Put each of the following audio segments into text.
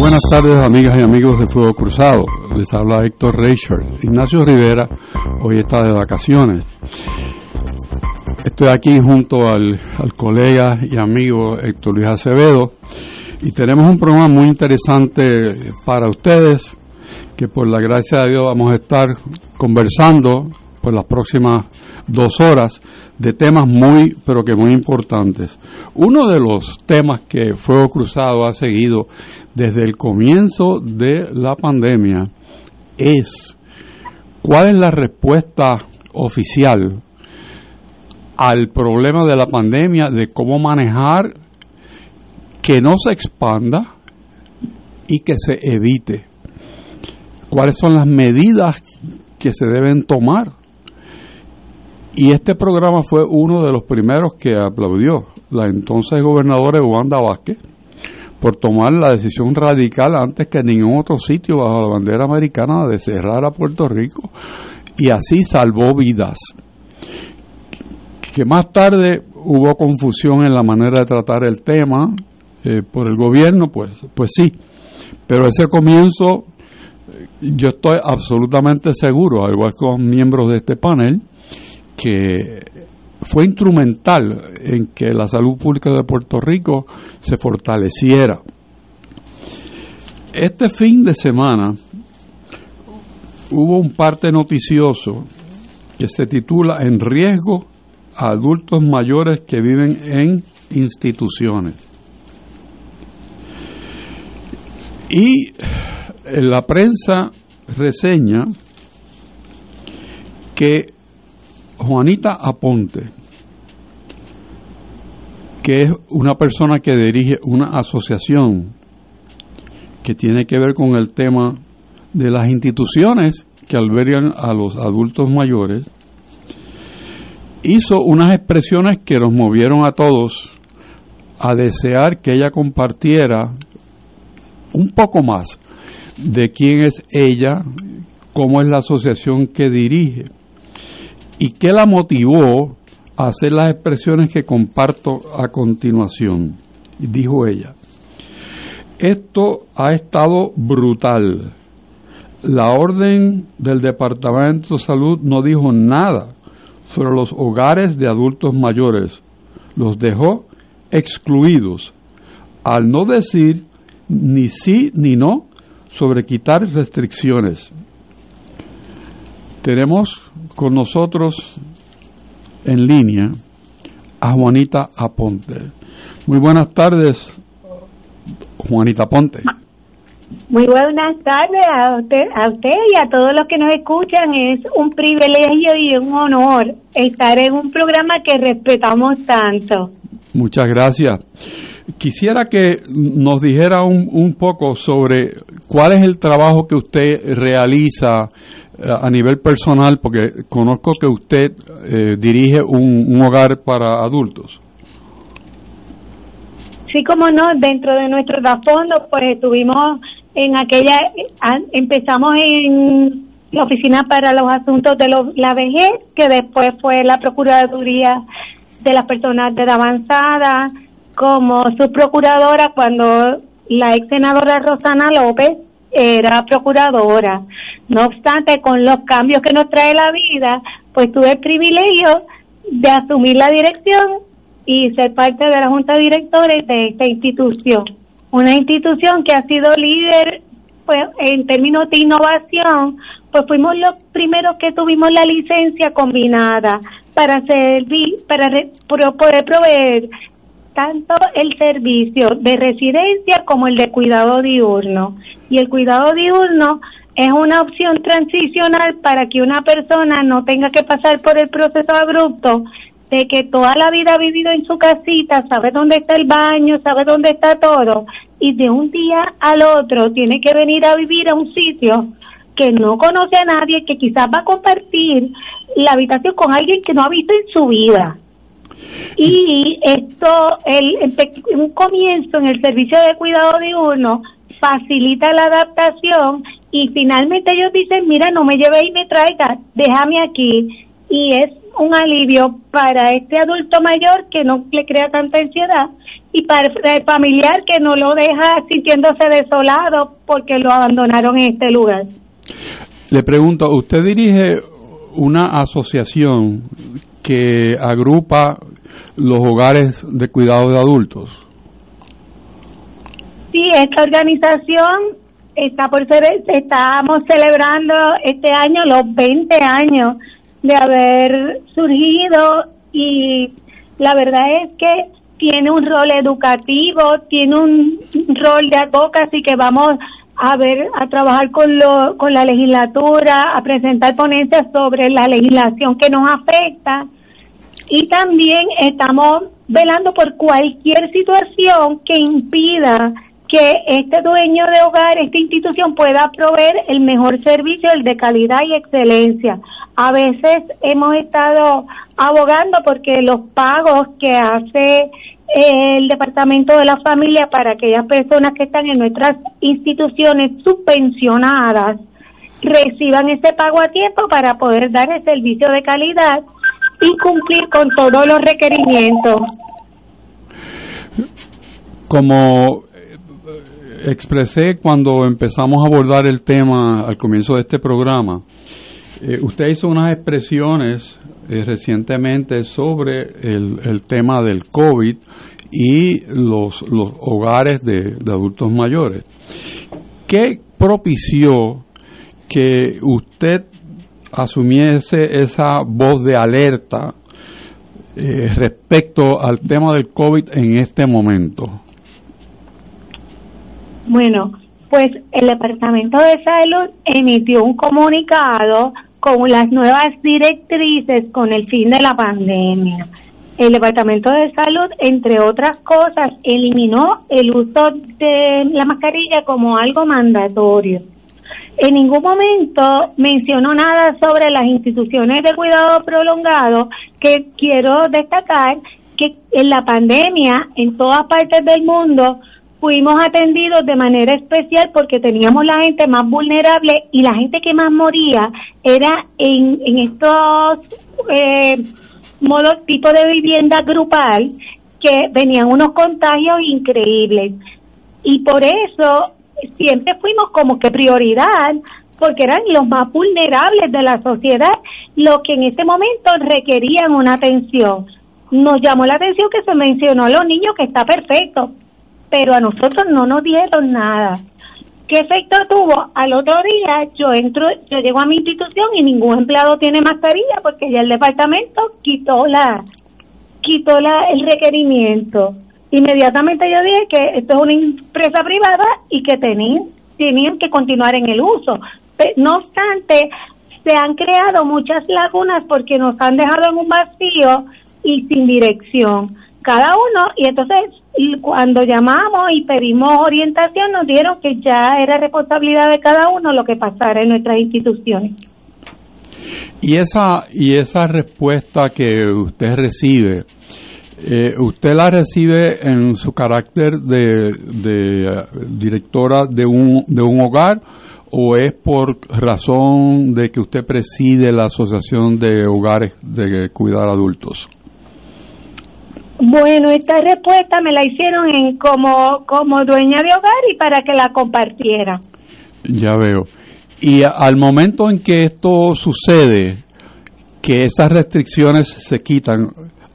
Buenas tardes, amigas y amigos de Fuego Cruzado. Les habla Héctor Reicher. Ignacio Rivera hoy está de vacaciones. Estoy aquí junto al, colega y amigo Héctor Luis Acevedo y tenemos un programa muy interesante para ustedes que por la gracia de Dios vamos a estar conversando por las próximas dos horas de temas muy, pero que muy importantes. Uno de los temas que Fuego Cruzado ha seguido desde el comienzo de la pandemia es cuál es la respuesta oficial al problema de la pandemia, de cómo manejar que no se expanda y que se evite. ¿Cuáles son las medidas que se deben tomar? Y este programa fue uno de los primeros que aplaudió la entonces gobernadora Wanda Vázquez por tomar la decisión radical antes que ningún otro sitio bajo la bandera americana de cerrar a Puerto Rico y así salvó vidas. Que más tarde hubo confusión en la manera de tratar el tema eh, por el gobierno, pues, pues sí, pero ese comienzo yo estoy absolutamente seguro, al igual que los miembros de este panel, que fue instrumental en que la salud pública de Puerto Rico se fortaleciera. Este fin de semana hubo un parte noticioso que se titula En riesgo a adultos mayores que viven en instituciones. Y la prensa reseña que Juanita Aponte, que es una persona que dirige una asociación que tiene que ver con el tema de las instituciones que albergan a los adultos mayores, hizo unas expresiones que nos movieron a todos a desear que ella compartiera un poco más de quién es ella, cómo es la asociación que dirige y qué la motivó a hacer las expresiones que comparto a continuación. Dijo ella, esto ha estado brutal. La orden del Departamento de Salud no dijo nada sobre los hogares de adultos mayores. Los dejó excluidos, al no decir ni sí ni no sobre quitar restricciones. Tenemos con nosotros en línea a Juanita Aponte. Muy buenas tardes, Juanita Aponte. Muy buenas tardes a usted, a usted y a todos los que nos escuchan. Es un privilegio y un honor estar en un programa que respetamos tanto. Muchas gracias. Quisiera que nos dijera un, un poco sobre cuál es el trabajo que usted realiza a nivel personal, porque conozco que usted eh, dirige un, hogar para adultos. Sí, como no, dentro de nuestro fondo, pues estuvimos en aquella, empezamos en la Oficina para los Asuntos de la Vejez, que después fue la Procuraduría de las Personas de Edad Avanzada, como subprocuradora cuando la ex senadora Rosana López era procuradora. No obstante, con los cambios que nos trae la vida, pues tuve el privilegio de asumir la dirección y ser parte de la junta de directores de esta institución. Una institución que ha sido líder pues en términos de innovación, pues fuimos los primeros que tuvimos la licencia combinada para servir, para poder proveer tanto el servicio de residencia como el de cuidado diurno. Y el cuidado diurno es una opción transicional para que una persona no tenga que pasar por el proceso abrupto de que toda la vida ha vivido en su casita, sabe dónde está el baño, sabe dónde está todo, y de un día al otro tiene que venir a vivir a un sitio que no conoce a nadie, que quizás va a compartir la habitación con alguien que no ha visto en su vida. Y esto, el, un comienzo en el servicio de cuidado diurno facilita la adaptación y finalmente ellos dicen, mira, no me lleve y me traiga, déjame aquí. Y es un alivio para este adulto mayor que no le crea tanta ansiedad y para el familiar que no lo deja sintiéndose desolado porque lo abandonaron en este lugar. Le pregunto, ¿usted dirige una asociación que agrupa los hogares de cuidado de adultos? Sí, esta organización está por ser, estamos celebrando este año los 20 años de haber surgido y la verdad es que tiene un rol educativo, tiene un rol de advocacy que vamos a ver, a trabajar con, lo, con la legislatura, a presentar ponencias sobre la legislación que nos afecta y también estamos velando por cualquier situación que impida que este dueño de hogar, esta institución pueda proveer el mejor servicio, el de calidad y excelencia. A veces hemos estado abogando porque los pagos que hace el Departamento de la Familia para aquellas personas que están en nuestras instituciones subvencionadas reciban ese pago a tiempo para poder dar el servicio de calidad y cumplir con todos los requerimientos. Como expresé cuando empezamos a abordar el tema al comienzo de este programa. Eh, usted hizo unas expresiones eh, recientemente sobre el, tema del COVID y los, los hogares de, adultos mayores. ¿Qué propició que usted asumiese esa voz de alerta eh, respecto al tema del COVID en este momento? Bueno, pues el Departamento de Salud emitió un comunicado con las nuevas directrices con el fin de la pandemia. El Departamento de Salud, entre otras cosas, eliminó el uso de la mascarilla como algo mandatorio. En ningún momento mencionó nada sobre las instituciones de cuidado prolongado, que quiero destacar que en la pandemia, en todas partes del mundo, fuimos atendidos de manera especial porque teníamos la gente más vulnerable y la gente que más moría era en, estos eh, modos, tipo de vivienda grupal que venían unos contagios increíbles. Y por eso siempre fuimos como que prioridad porque eran los más vulnerables de la sociedad los que en este momento requerían una atención. Nos llamó la atención que se mencionó a los niños que está perfecto, pero a nosotros no nos dieron nada. ¿Qué efecto tuvo? Al otro día yo entro, yo llego a mi institución y ningún empleado tiene mascarilla porque ya el departamento quitó la quitó la el requerimiento. Inmediatamente yo dije que esto es una empresa privada y que tenían tenían que continuar en el uso. No obstante, se han creado muchas lagunas porque nos han dejado en un vacío y sin dirección cada uno y entonces cuando llamamos y pedimos orientación nos dieron que ya era responsabilidad de cada uno lo que pasara en nuestras instituciones. Y esa y esa respuesta que usted recibe, eh, ¿usted la recibe en su carácter de, de eh, directora de un, de un hogar o es por razón de que usted preside la Asociación de Hogares de Cuidar Adultos? Bueno, esta respuesta me la hicieron en como, como dueña de hogar y para que la compartiera. Ya veo. Y al momento en que esto sucede, que esas restricciones se quitan,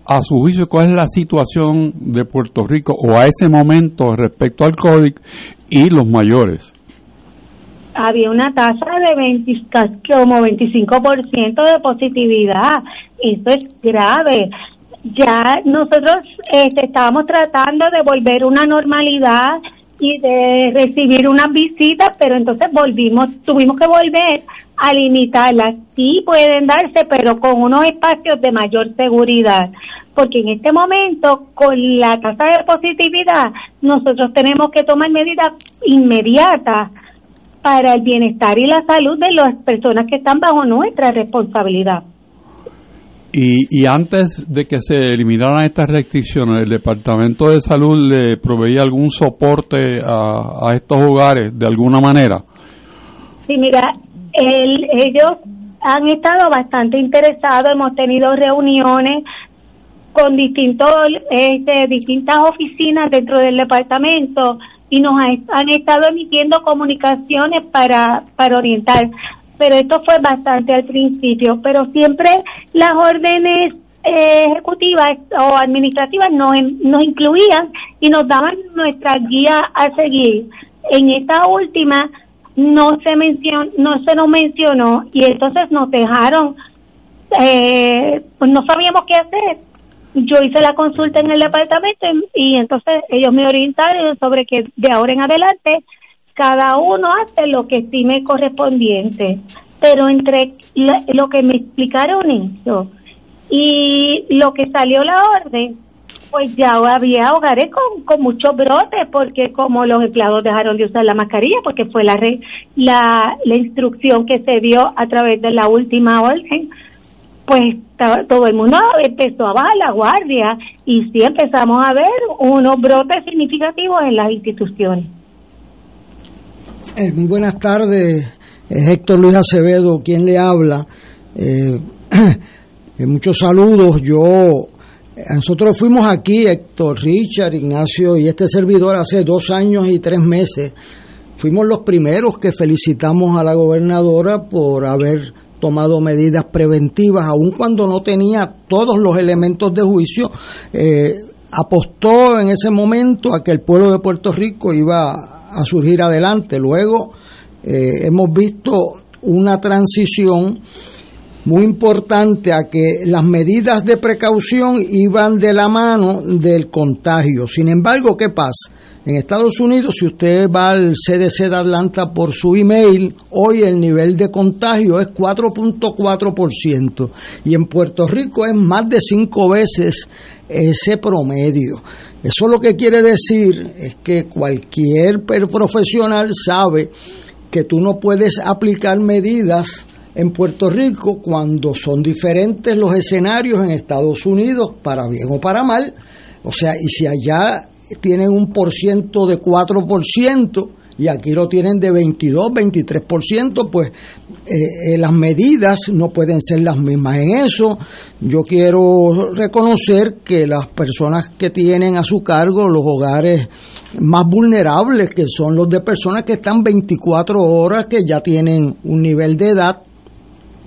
a su juicio, ¿cuál es la situación de Puerto Rico o a ese momento respecto al COVID y los mayores? había una tasa de 20, como 25% de positividad. Eso es grave. Ya nosotros este, estábamos tratando de volver una normalidad y de recibir unas visitas, pero entonces volvimos, tuvimos que volver a limitarlas. Sí pueden darse, pero con unos espacios de mayor seguridad, porque en este momento, con la tasa de positividad, nosotros tenemos que tomar medidas inmediatas para el bienestar y la salud de las personas que están bajo nuestra responsabilidad. Y, y antes de que se eliminaran estas restricciones, ¿el Departamento de Salud le proveía algún soporte a, a estos hogares de alguna manera? Sí, mira, el, ellos han estado bastante interesados, hemos tenido reuniones con distintos, este, distintas oficinas dentro del departamento y nos han estado emitiendo comunicaciones para, para orientar pero esto fue bastante al principio, pero siempre las órdenes eh, ejecutivas o administrativas nos, nos incluían y nos daban nuestra guía a seguir. En esta última no se mencionó, no se nos mencionó y entonces nos dejaron, eh, no sabíamos qué hacer. Yo hice la consulta en el departamento y entonces ellos me orientaron sobre que de ahora en adelante cada uno hace lo que estime correspondiente, pero entre lo que me explicaron eso y lo que salió la orden, pues ya había hogares con, con muchos brotes, porque como los empleados dejaron de usar la mascarilla, porque fue la, la, la instrucción que se dio a través de la última orden, pues todo el mundo empezó a bajar la guardia y sí empezamos a ver unos brotes significativos en las instituciones. Eh, muy buenas tardes, es Héctor Luis Acevedo quien le habla. Eh, eh, muchos saludos. Yo, nosotros fuimos aquí, Héctor, Richard, Ignacio y este servidor hace dos años y tres meses. Fuimos los primeros que felicitamos a la gobernadora por haber tomado medidas preventivas, aun cuando no tenía todos los elementos de juicio. apostó en ese momento a que el pueblo de Puerto Rico iba a surgir adelante. Luego eh, hemos visto una transición muy importante a que las medidas de precaución iban de la mano del contagio. Sin embargo, ¿qué pasa? En Estados Unidos, si usted va al CDC de Atlanta por su email, hoy el nivel de contagio es 4.4% y en Puerto Rico es más de cinco veces ese promedio. Eso lo que quiere decir es que cualquier profesional sabe que tú no puedes aplicar medidas en Puerto Rico cuando son diferentes los escenarios en Estados Unidos, para bien o para mal. O sea, y si allá tienen un por ciento de 4%, y aquí lo tienen de 22, 23%, pues eh, eh, las medidas no pueden ser las mismas. En eso yo quiero reconocer que las personas que tienen a su cargo los hogares más vulnerables, que son los de personas que están 24 horas, que ya tienen un nivel de edad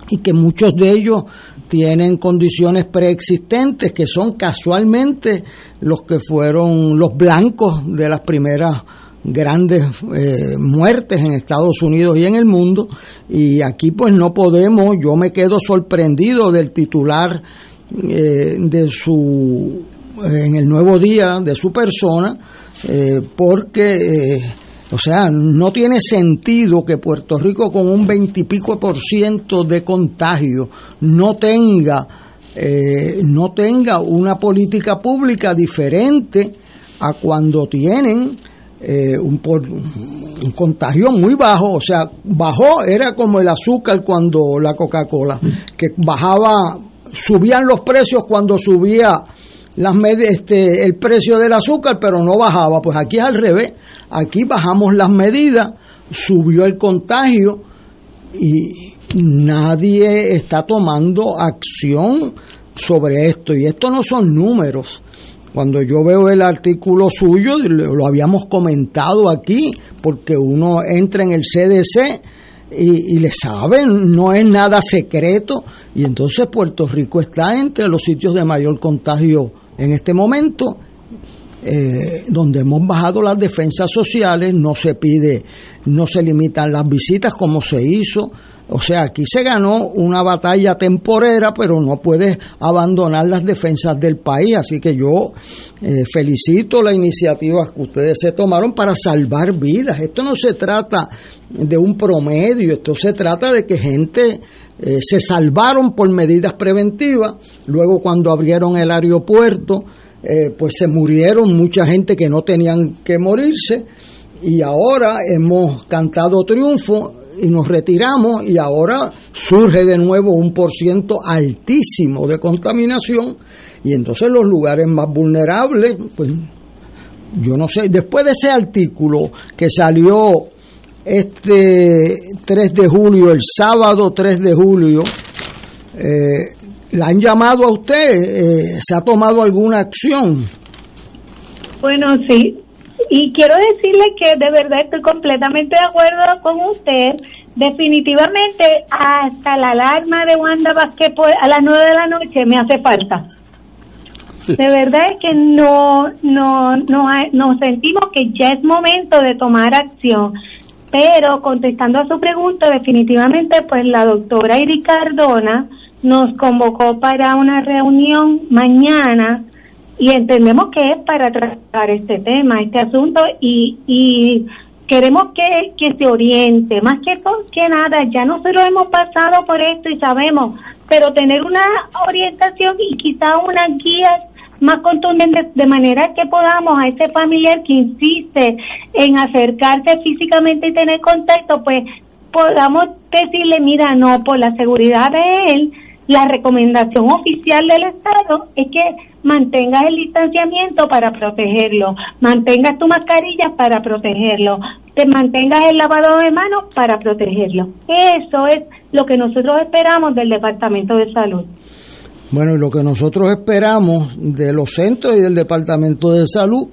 y que muchos de ellos tienen condiciones preexistentes que son casualmente los que fueron los blancos de las primeras grandes eh, muertes en Estados Unidos y en el mundo. Y aquí pues no podemos yo me quedo sorprendido del titular eh, de su en el nuevo día de su persona eh, porque o sea no tiene sentido que Puerto Rico con un veintipico por ciento de contagio no tenga no tenga una política pública diferente a cuando tienen eh, un, un, contagio muy bajo, o sea, bajó, era como el azúcar cuando la Coca-Cola, que bajaba, subían los precios cuando subía las este, el precio del azúcar, pero no bajaba. Pues aquí es al revés, aquí bajamos las medidas, subió el contagio y nadie está tomando acción sobre esto. Y esto no son números, cuando yo veo el artículo suyo, lo habíamos comentado aquí, porque uno entra en el CDC y, le saben, no es nada secreto, y entonces Puerto Rico está entre los sitios de mayor contagio en este momento, eh, donde hemos bajado las defensas sociales, no se pide no se limitan las visitas como se hizo. O sea, aquí se ganó una batalla temporera, pero no puedes abandonar las defensas del país. Así que yo eh, felicito la iniciativa que ustedes se tomaron para salvar vidas. Esto no se trata de un promedio, esto se trata de que gente eh, se salvaron por medidas preventivas. Luego cuando abrieron el aeropuerto, eh, pues se murieron mucha gente que no tenían que morirse. Y ahora hemos cantado triunfo y nos retiramos y ahora surge de nuevo un porciento altísimo de contaminación y entonces los lugares más vulnerables, pues yo no sé, después de ese artículo que salió este 3 de julio, el sábado 3 de julio, eh, ¿la han llamado a usted? Eh, ¿Se ha tomado alguna acción? Bueno, sí. Y quiero decirle que de verdad estoy completamente de acuerdo con usted. Definitivamente, hasta la alarma de Wanda Vázquez a las 9 de la noche me hace falta. De verdad es que no, no, no, nos sentimos que ya es momento de tomar acción. Pero contestando a su pregunta, definitivamente, pues la doctora Iri Cardona nos convocó para una reunión mañana y entendemos que es para tratar este tema, este asunto y, y queremos que, que se oriente, más que, que nada, ya nosotros hemos pasado por esto y sabemos, pero tener una orientación y quizá unas guías más contundentes de manera que podamos a ese familiar que insiste en acercarse físicamente y tener contacto, pues podamos decirle, mira, no, por la seguridad de él, la recomendación oficial del Estado es que mantengas el distanciamiento para protegerlo, mantengas tu mascarilla para protegerlo, te mantengas el lavado de manos para protegerlo. Eso es lo que nosotros esperamos del Departamento de Salud. Bueno, y lo que nosotros esperamos de los centros y del Departamento de Salud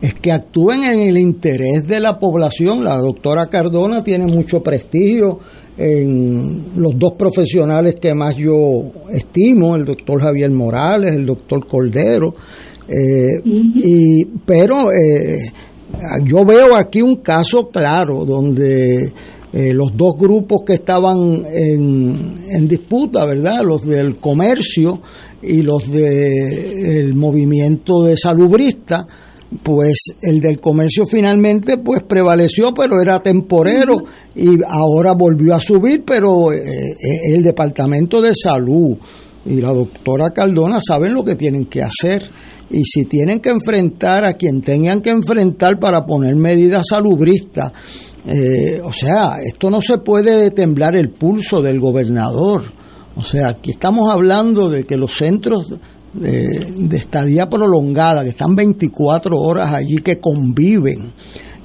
es que actúen en el interés de la población. La doctora Cardona tiene mucho prestigio en los dos profesionales que más yo estimo, el doctor Javier Morales, el doctor Cordero, eh, y, pero eh, yo veo aquí un caso claro donde eh, los dos grupos que estaban en, en, disputa, ¿verdad? Los del comercio y los del movimiento de salubrista, pues el del comercio finalmente pues prevaleció pero era temporero y ahora volvió a subir pero eh, eh, el departamento de salud y la doctora Cardona saben lo que tienen que hacer. Y si tienen que enfrentar a quien tengan que enfrentar para poner medidas salubristas eh, o sea esto no se puede temblar el pulso del gobernador. O sea aquí estamos hablando de que los centros de, estadía prolongada, que están 24 horas allí, que conviven,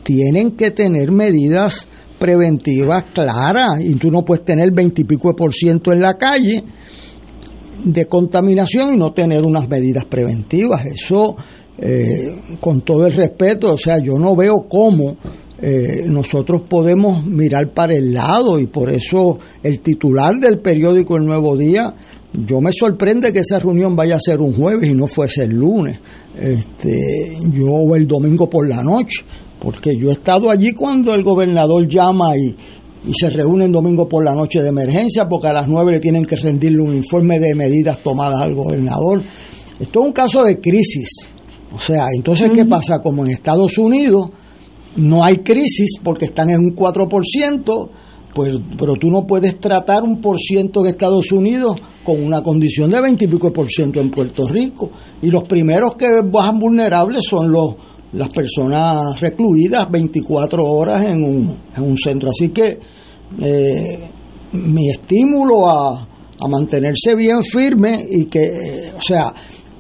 tienen que tener medidas preventivas claras y tú no puedes tener 20 y pico de por ciento en la calle de contaminación y no tener unas medidas preventivas. Eso, eh, con todo el respeto, o sea, yo no veo cómo eh, nosotros podemos mirar para el lado y por eso el titular del periódico El Nuevo Día, yo me sorprende que esa reunión vaya a ser un jueves y no fuese el lunes, este, yo el domingo por la noche, porque yo he estado allí cuando el gobernador llama y, y se reúnen domingo por la noche de emergencia porque a las nueve le tienen que rendirle un informe de medidas tomadas al gobernador. Esto es un caso de crisis. O sea, entonces, ¿qué pasa? Como en Estados Unidos, no hay crisis porque están en un 4%, pues, pero tú no puedes tratar un por ciento de Estados Unidos con una condición de 20 y pico por ciento en Puerto Rico. Y los primeros que bajan vulnerables son los las personas recluidas 24 horas en un, en un centro. Así que eh, mi estímulo a, a, mantenerse bien firme y que, o sea,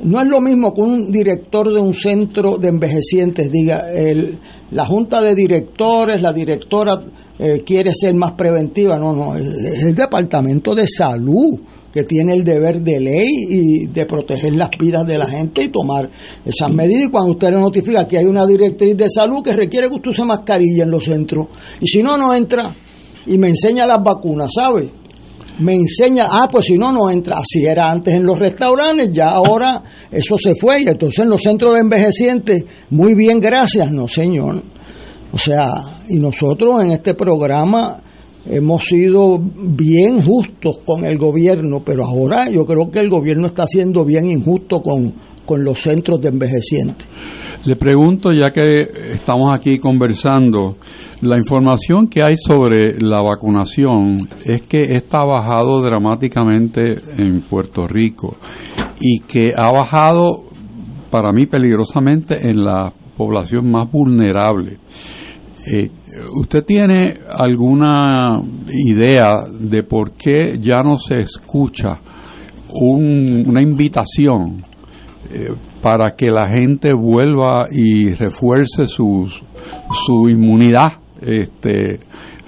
no es lo mismo que un director de un centro de envejecientes diga, el, la junta de directores, la directora eh, quiere ser más preventiva. No, no, es el departamento de salud que tiene el deber de ley y de proteger las vidas de la gente y tomar esas medidas. Y cuando usted le notifica que hay una directriz de salud que requiere que usted use mascarilla en los centros, y si no, no entra y me enseña las vacunas, ¿sabe? Me enseña, ah, pues si no, no entra. Así era antes en los restaurantes, ya ahora eso se fue. Y entonces en los centros de envejecientes, muy bien, gracias, no, señor. O sea, y nosotros en este programa hemos sido bien justos con el gobierno, pero ahora yo creo que el gobierno está siendo bien injusto con, con los centros de envejecientes. Le pregunto, ya que estamos aquí conversando, la información que hay sobre la vacunación es que esta ha bajado dramáticamente en Puerto Rico y que ha bajado, para mí, peligrosamente en la población más vulnerable. Eh, ¿Usted tiene alguna idea de por qué ya no se escucha una invitación eh, para que la gente vuelva y refuerce su, su inmunidad este,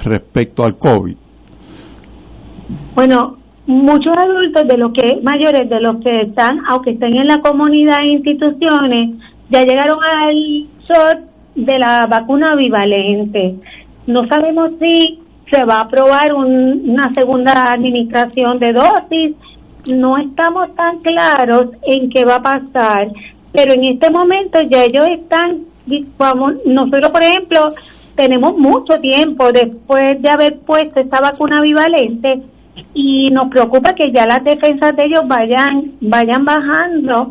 respecto al COVID? Bueno, muchos adultos de los que mayores de los que están, aunque estén en la comunidad e instituciones, ya llegaron al SOT de la vacuna bivalente. No sabemos si se va a aprobar una segunda administración de dosis. No estamos tan claros en qué va a pasar, pero en este momento ya ellos están, vamos, nosotros por ejemplo tenemos mucho tiempo después de haber puesto esta vacuna bivalente y nos preocupa que ya las defensas de ellos vayan vayan bajando.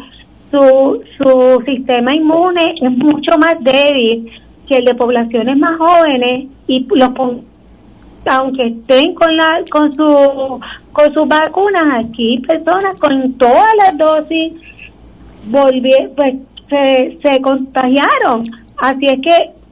Su, su sistema inmune es mucho más débil que el de poblaciones más jóvenes y los aunque estén con la con su con sus vacunas aquí personas con todas las dosis volvieron pues se, se contagiaron así es que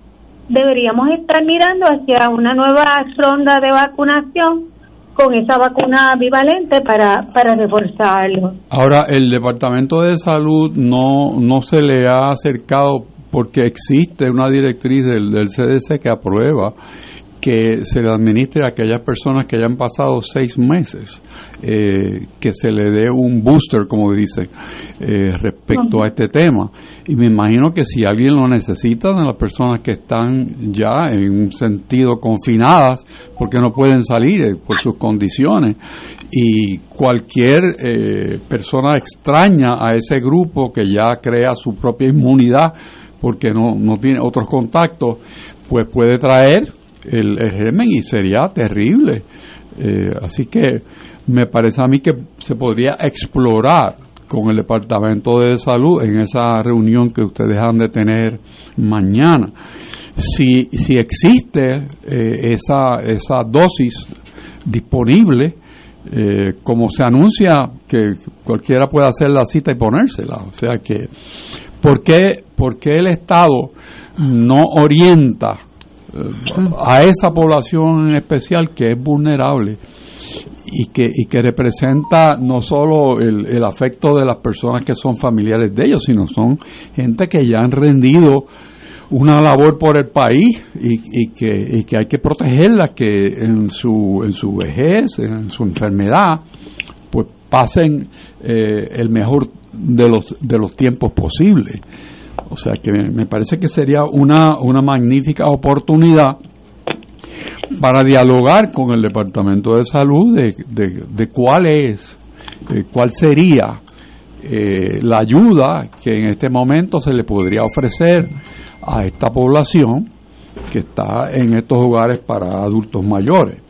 deberíamos estar mirando hacia una nueva ronda de vacunación con esa vacuna bivalente para, para reforzarlo. Ahora, el Departamento de Salud no, no se le ha acercado porque existe una directriz del, del CDC que aprueba que se le administre a aquellas personas que hayan pasado seis meses, eh, que se le dé un booster, como dicen, eh, respecto a este tema. Y me imagino que si alguien lo necesita, de las personas que están ya en un sentido confinadas, porque no pueden salir eh, por sus condiciones, y cualquier persona extraña a ese grupo que ya crea su propia inmunidad, porque no, no tiene otros contactos, pues puede traer el, germen y sería terrible. Eh, así que me parece a mí que se podría explorar con el Departamento de Salud en esa reunión que ustedes han de tener mañana. Si, si existe eh, esa, esa dosis disponible, eh, como se anuncia que cualquiera puede hacer la cita y ponérsela. O sea que, ¿por qué, por qué el Estado no orienta a esa población en especial que es vulnerable y que, y que representa no solo el, afecto de las personas que son familiares de ellos, sino son gente que ya han rendido una labor por el país y, y, que, y que hay que protegerla, que en su, en su vejez, en su enfermedad, pues pasen eh, el mejor de los, de los tiempos posibles. O sea que me parece que sería una, una magnífica oportunidad para dialogar con el Departamento de Salud de, de, cuál es, eh, cuál sería eh, la ayuda que en este momento se le podría ofrecer a esta población que está en estos hogares para adultos mayores.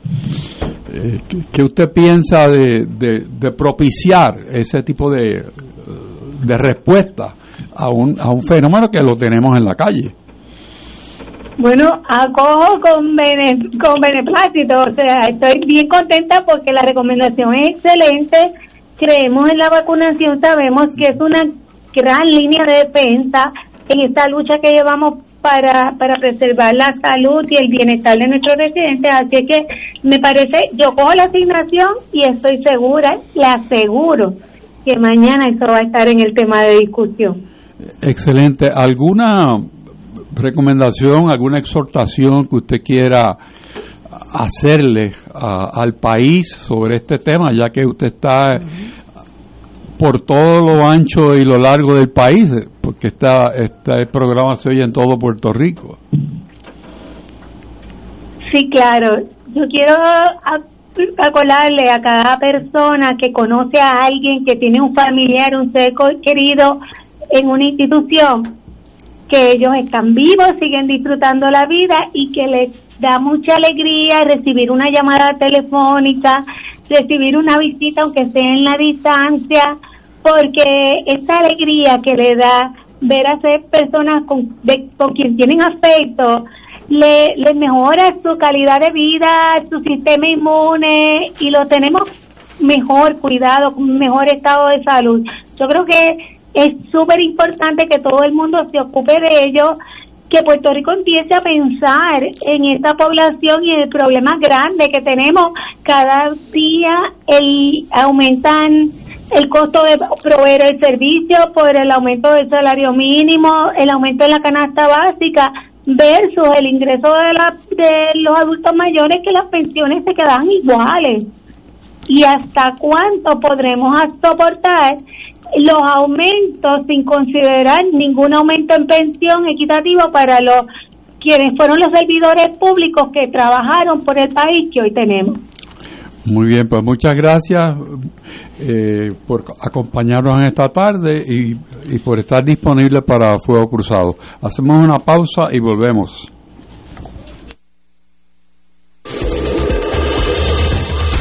Eh, ¿Qué usted piensa de, de, propiciar ese tipo de, de respuesta a un, a un fenómeno que lo tenemos en la calle. Bueno, acojo con, con beneplácito, o sea, estoy bien contenta porque la recomendación es excelente, creemos en la vacunación, sabemos que es una gran línea de defensa en esta lucha que llevamos para, para preservar la salud y el bienestar de nuestros residentes, así que me parece, yo cojo la asignación y estoy segura, le aseguro que mañana eso va a estar en el tema de discusión. Excelente. ¿Alguna recomendación, alguna exhortación que usted quiera hacerle al país sobre este tema, ya que usted está por todo lo ancho y lo largo del país, porque está este programa se oye en todo Puerto Rico? Sí, claro. Yo quiero acordarle a cada persona que conoce a alguien que tiene un familiar, un ser querido en una institución que ellos están vivos, siguen disfrutando la vida y que les da mucha alegría recibir una llamada telefónica, recibir una visita aunque sea en la distancia, porque esa alegría que le da ver a ser personas con, con quien tienen afecto, le, le mejora su calidad de vida, su sistema inmune y lo tenemos mejor cuidado, mejor estado de salud. Yo creo que es súper importante que todo el mundo se ocupe de ello, que Puerto Rico empiece a pensar en esta población y el problema grande que tenemos. Cada día el, aumentan el costo de proveer el servicio por el aumento del salario mínimo, el aumento de la canasta básica versus el ingreso de, la, de los adultos mayores que las pensiones se quedan iguales. ¿Y hasta cuánto podremos soportar los aumentos sin considerar ningún aumento en pensión equitativo para los quienes fueron los servidores públicos que trabajaron por el país que hoy tenemos. Muy bien, pues muchas gracias eh, por acompañarnos en esta tarde y, y por estar disponible para Fuego Cruzado. Hacemos una pausa y volvemos.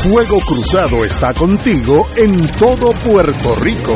Fuego Cruzado está contigo en todo Puerto Rico.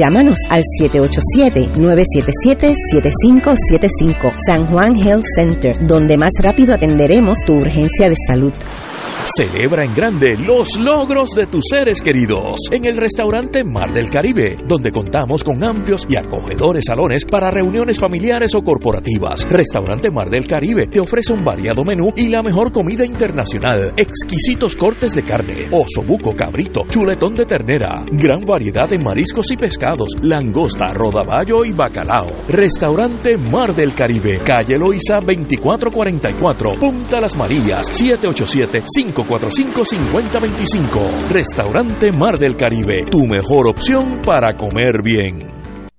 Llámanos al 787-977-7575 San Juan Health Center, donde más rápido atenderemos tu urgencia de salud. Celebra en grande los logros de tus seres queridos en el restaurante Mar del Caribe, donde contamos con amplios y acogedores salones para reuniones familiares o corporativas. Restaurante Mar del Caribe te ofrece un variado menú y la mejor comida internacional, exquisitos cortes de carne, oso buco, cabrito, chuletón de ternera, gran variedad de mariscos y pescados, langosta, rodaballo y bacalao. Restaurante Mar del Caribe, calle Loiza 2444, Punta Las Marías, 787 545-5025. Restaurante Mar del Caribe, tu mejor opción para comer bien.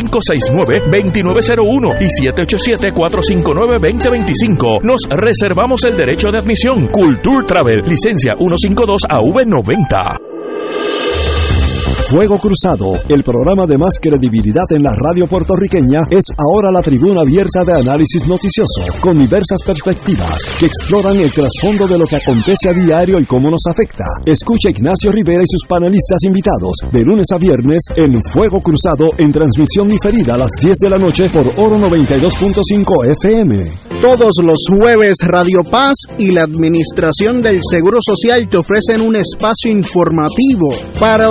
569-2901 y 787-459-2025. Nos reservamos el derecho de admisión. Culture Travel, licencia 152 AV90. Fuego Cruzado, el programa de más credibilidad en la radio puertorriqueña, es ahora la tribuna abierta de análisis noticioso, con diversas perspectivas que exploran el trasfondo de lo que acontece a diario y cómo nos afecta. Escucha Ignacio Rivera y sus panelistas invitados de lunes a viernes en Fuego Cruzado en transmisión diferida a las 10 de la noche por Oro 92.5 FM. Todos los jueves Radio Paz y la Administración del Seguro Social te ofrecen un espacio informativo para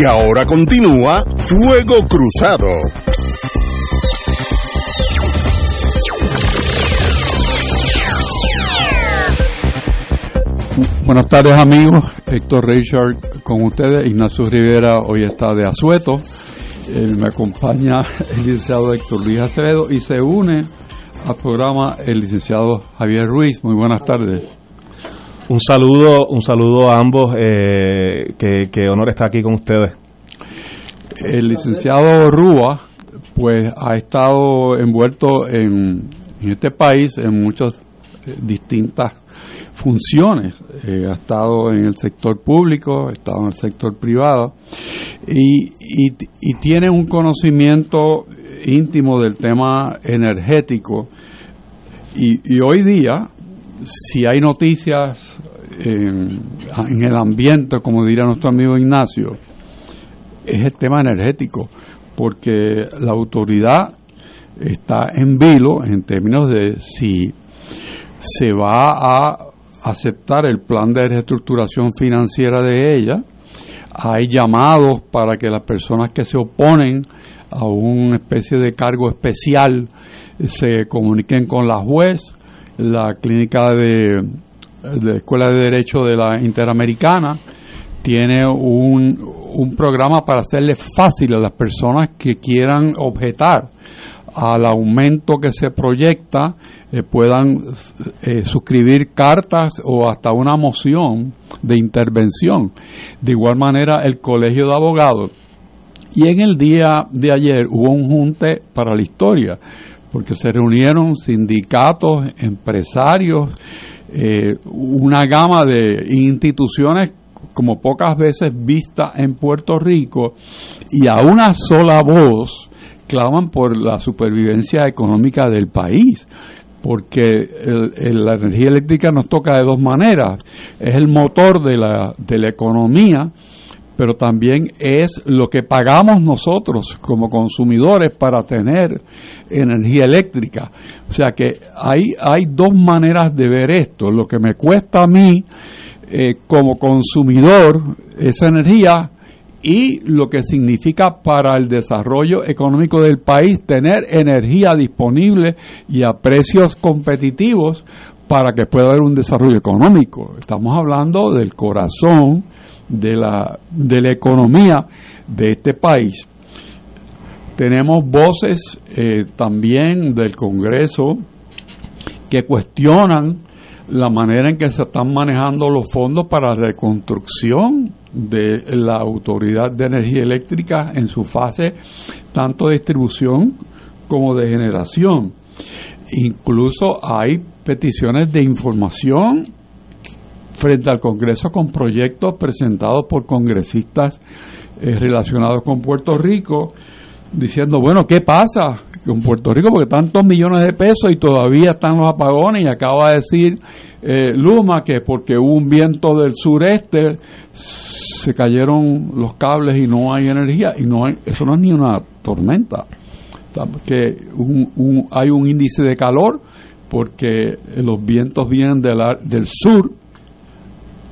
Y ahora continúa Fuego Cruzado. Buenas tardes amigos, Héctor Richard con ustedes, Ignacio Rivera hoy está de asueto, me acompaña el licenciado Héctor Luis Acevedo y se une al programa el licenciado Javier Ruiz. Muy buenas tardes. Un saludo, un saludo a ambos, eh, que, honor estar aquí con ustedes. el licenciado Rúa pues ha estado envuelto en, este país en muchas eh, distintas funciones. Eh, ha estado en el sector público, ha estado en el sector privado y, y, tiene un conocimiento íntimo del tema energético. Y, y hoy día, si hay noticias en, en, el ambiente, como diría nuestro amigo Ignacio, es el tema energético, porque la autoridad está en vilo en términos de si se va a aceptar el plan de reestructuración financiera de ella. Hay llamados para que las personas que se oponen a una especie de cargo especial se comuniquen con la juez, la clínica de, de Escuela de Derecho de la Interamericana tiene un, un programa para hacerle fácil a las personas que quieran objetar al aumento que se proyecta eh, puedan eh, suscribir cartas o hasta una moción de intervención. De igual manera, el Colegio de Abogados. Y en el día de ayer hubo un junte para la historia, porque se reunieron sindicatos, empresarios, eh, una gama de instituciones como pocas veces vista en Puerto Rico y a una sola voz claman por la supervivencia económica del país porque la energía eléctrica nos toca de dos maneras. Es el motor de la, de la economía, pero también es lo que pagamos nosotros como consumidores para tener energía eléctrica. O sea que hay, hay dos maneras de ver esto. Lo que me cuesta a mí eh, como consumidor esa energía y lo que significa para el desarrollo económico del país tener energía disponible y a precios competitivos para que pueda haber un desarrollo económico. Estamos hablando del corazón de la, de la economía de este país. Tenemos voces eh, también del Congreso que cuestionan la manera en que se están manejando los fondos para la reconstrucción de la Autoridad de Energía Eléctrica en su fase tanto de distribución como de generación. Incluso hay peticiones de información frente al Congreso con proyectos presentados por congresistas eh, relacionados con Puerto Rico, diciendo, bueno, ¿qué pasa con Puerto Rico? Porque tantos millones de pesos y todavía están los apagones y acaba de decir eh, Luma que porque hubo un viento del sureste se cayeron los cables y no hay energía y no hay, eso no es ni una tormenta que hay un índice de calor porque los vientos vienen del sur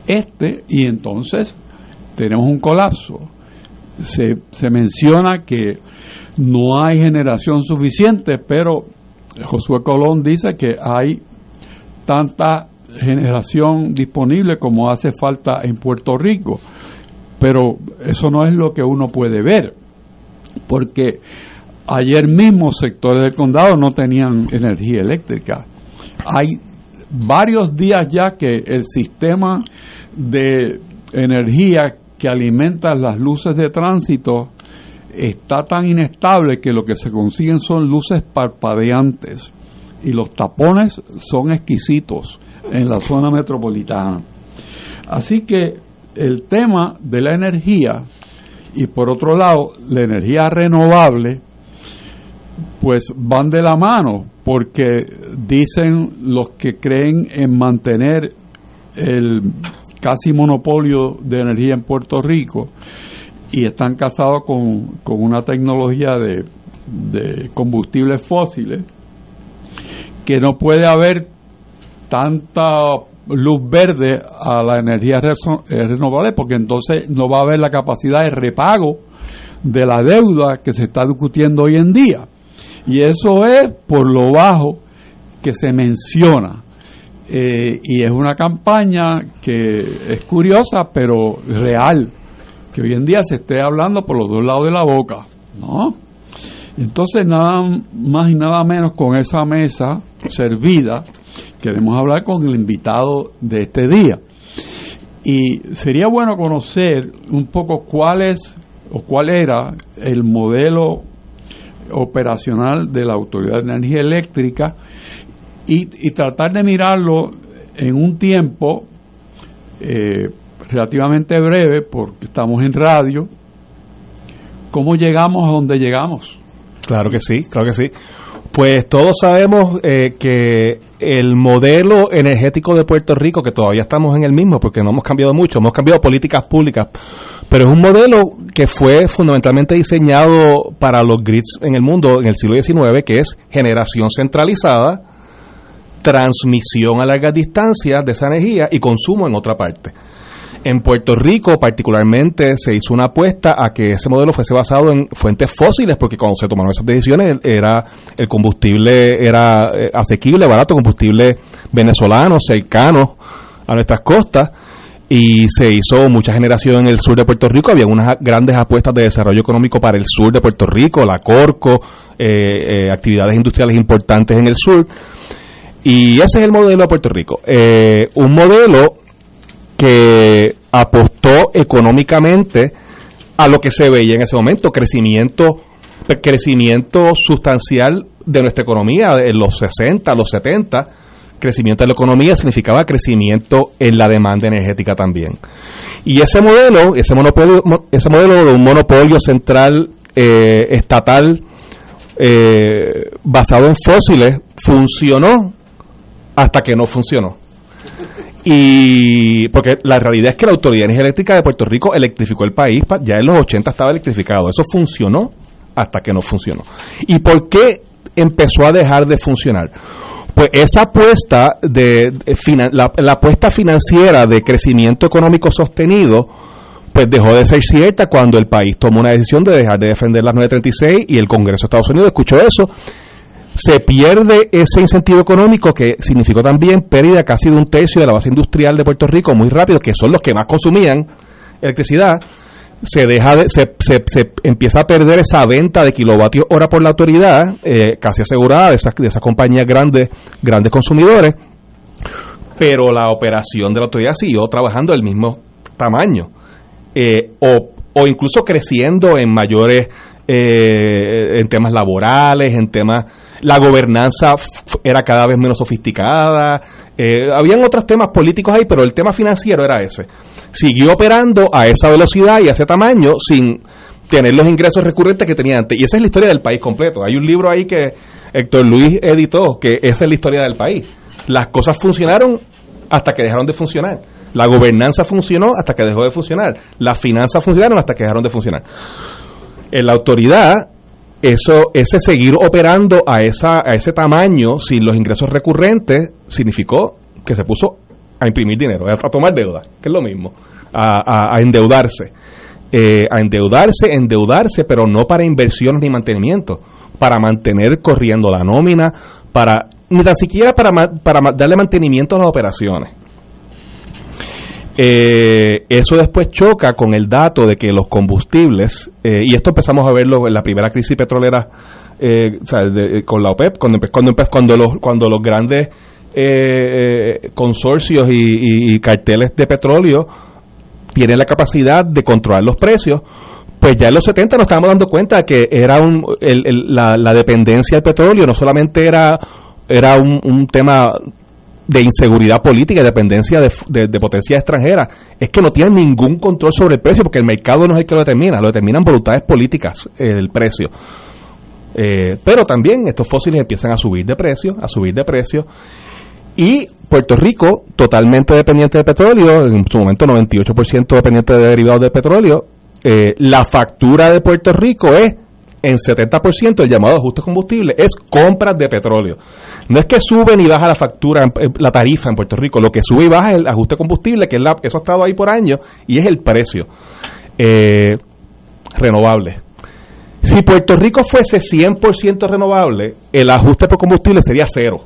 este y entonces tenemos un colapso se, se menciona que no hay generación suficiente pero Josué Colón dice que hay tanta generación disponible como hace falta en Puerto Rico. Pero eso no es lo que uno puede ver, porque ayer mismo sectores del condado no tenían energía eléctrica. Hay varios días ya que el sistema de energía que alimenta las luces de tránsito está tan inestable que lo que se consiguen son luces parpadeantes y los tapones son exquisitos en la zona metropolitana. Así que el tema de la energía y por otro lado la energía renovable pues van de la mano porque dicen los que creen en mantener el casi monopolio de energía en Puerto Rico y están casados con, una tecnología de, de combustibles fósiles que no puede haber tanta luz verde a la energía eh, renovable porque entonces no va a haber la capacidad de repago de la deuda que se está discutiendo hoy en día. Y eso es por lo bajo que se menciona. Eh, y es una campaña que es curiosa, pero real, que hoy en día se esté hablando por los dos lados de la boca, ¿no? Entonces, nada más y nada menos con esa mesa servida, queremos hablar con el invitado de este día. Y sería bueno conocer un poco cuál es o cuál era el modelo operacional de la Autoridad de Energía Eléctrica y, tratar de mirarlo en un tiempo eh, relativamente breve, porque estamos en radio, cómo llegamos a donde llegamos. Claro que sí, claro que sí. Pues todos sabemos eh, que el modelo energético de Puerto Rico, que todavía estamos en el mismo porque no hemos cambiado mucho, hemos cambiado políticas públicas, pero es un modelo que fue fundamentalmente diseñado para los grids en el mundo en el siglo XIX, que es generación centralizada, transmisión a largas distancias de esa energía y consumo en otra parte. En Puerto Rico, particularmente, se hizo una apuesta a que ese modelo fuese basado en fuentes fósiles, porque cuando se tomaron esas decisiones, era el combustible era eh, asequible, barato, combustible venezolano, cercano a nuestras costas y se hizo mucha generación en el sur de Puerto Rico. Había unas grandes apuestas de desarrollo económico para el sur de Puerto Rico, la Corco, eh, eh, actividades industriales importantes en el sur. Y ese es el modelo de Puerto Rico. un modelo que apostó económicamente a lo que se veía en ese momento, crecimiento crecimiento sustancial de nuestra economía en los 60, los 70, crecimiento de la economía significaba crecimiento en la demanda energética también. Y ese modelo, ese monopolio, ese modelo de un monopolio central eh, estatal eh, basado en fósiles funcionó hasta que no funcionó. Y porque la realidad es que la Autoridad de Energía Eléctrica de Puerto Rico electrificó el país, ya en los 80 estaba electrificado. Eso funcionó hasta que no funcionó. ¿Y por qué empezó a dejar de funcionar? Pues esa apuesta de, la, apuesta financiera de crecimiento económico sostenido pues dejó de ser cierta cuando el país tomó una decisión de dejar de defender las 936 y el Congreso de Estados Unidos escuchó eso se pierde ese incentivo económico que significó también pérdida casi de un tercio de la base industrial de Puerto Rico muy rápido, que son los que más consumían electricidad, se deja de, se, se, empieza a perder esa venta de kilovatios hora por la autoridad, eh, casi asegurada de esas, de esas compañías grandes, grandes consumidores, pero la operación de la autoridad siguió trabajando del mismo tamaño, eh, o, o incluso creciendo en mayores eh, en temas laborales, en temas... La gobernanza era cada vez menos sofisticada, eh, habían otros temas políticos ahí, pero el tema financiero era ese. Siguió operando a esa velocidad y a ese tamaño sin tener los ingresos recurrentes que tenía antes. Y esa es la historia del país completo. Hay un libro ahí que Héctor Luis editó, que esa es la historia del país. Las cosas funcionaron hasta que dejaron de funcionar. La gobernanza funcionó hasta que dejó de funcionar. Las finanzas funcionaron hasta que dejaron de funcionar en la autoridad, eso, ese seguir operando a, esa, a ese tamaño sin los ingresos recurrentes significó que se puso a imprimir dinero, a tomar deuda, que es lo mismo, a, endeudarse. Eh, a endeudarse, endeudarse, pero no para inversiones ni mantenimiento, para mantener corriendo la nómina, para ni tan siquiera para darle mantenimiento a las operaciones. Eh, eso después choca con el dato de que los combustibles, eh, y esto empezamos a verlo en la primera crisis petrolera eh, con la OPEP, cuando, cuando, cuando, los, cuando los grandes consorcios y, carteles de petróleo tienen la capacidad de controlar los precios, pues ya en los 70 nos estábamos dando cuenta que era un, la, dependencia del petróleo no solamente era, era un tema de inseguridad política y dependencia de, de, potencia extranjera es que no tienen ningún control sobre el precio porque el mercado no es el que lo determina, lo determinan voluntades políticas el precio. Eh, pero también estos fósiles empiezan a subir de precio, a subir de precio. Y Puerto Rico, totalmente dependiente de petróleo, en su momento 98% dependiente de derivados de petróleo, eh, la factura de Puerto Rico es en 70% el llamado ajuste combustible es compras de petróleo. No es que sube ni baja la factura, la tarifa en Puerto Rico, lo que sube y baja es el ajuste combustible, que es la, eso ha estado ahí por años, y es el precio eh, renovable. Si Puerto Rico fuese 100% renovable, el ajuste por combustible sería cero.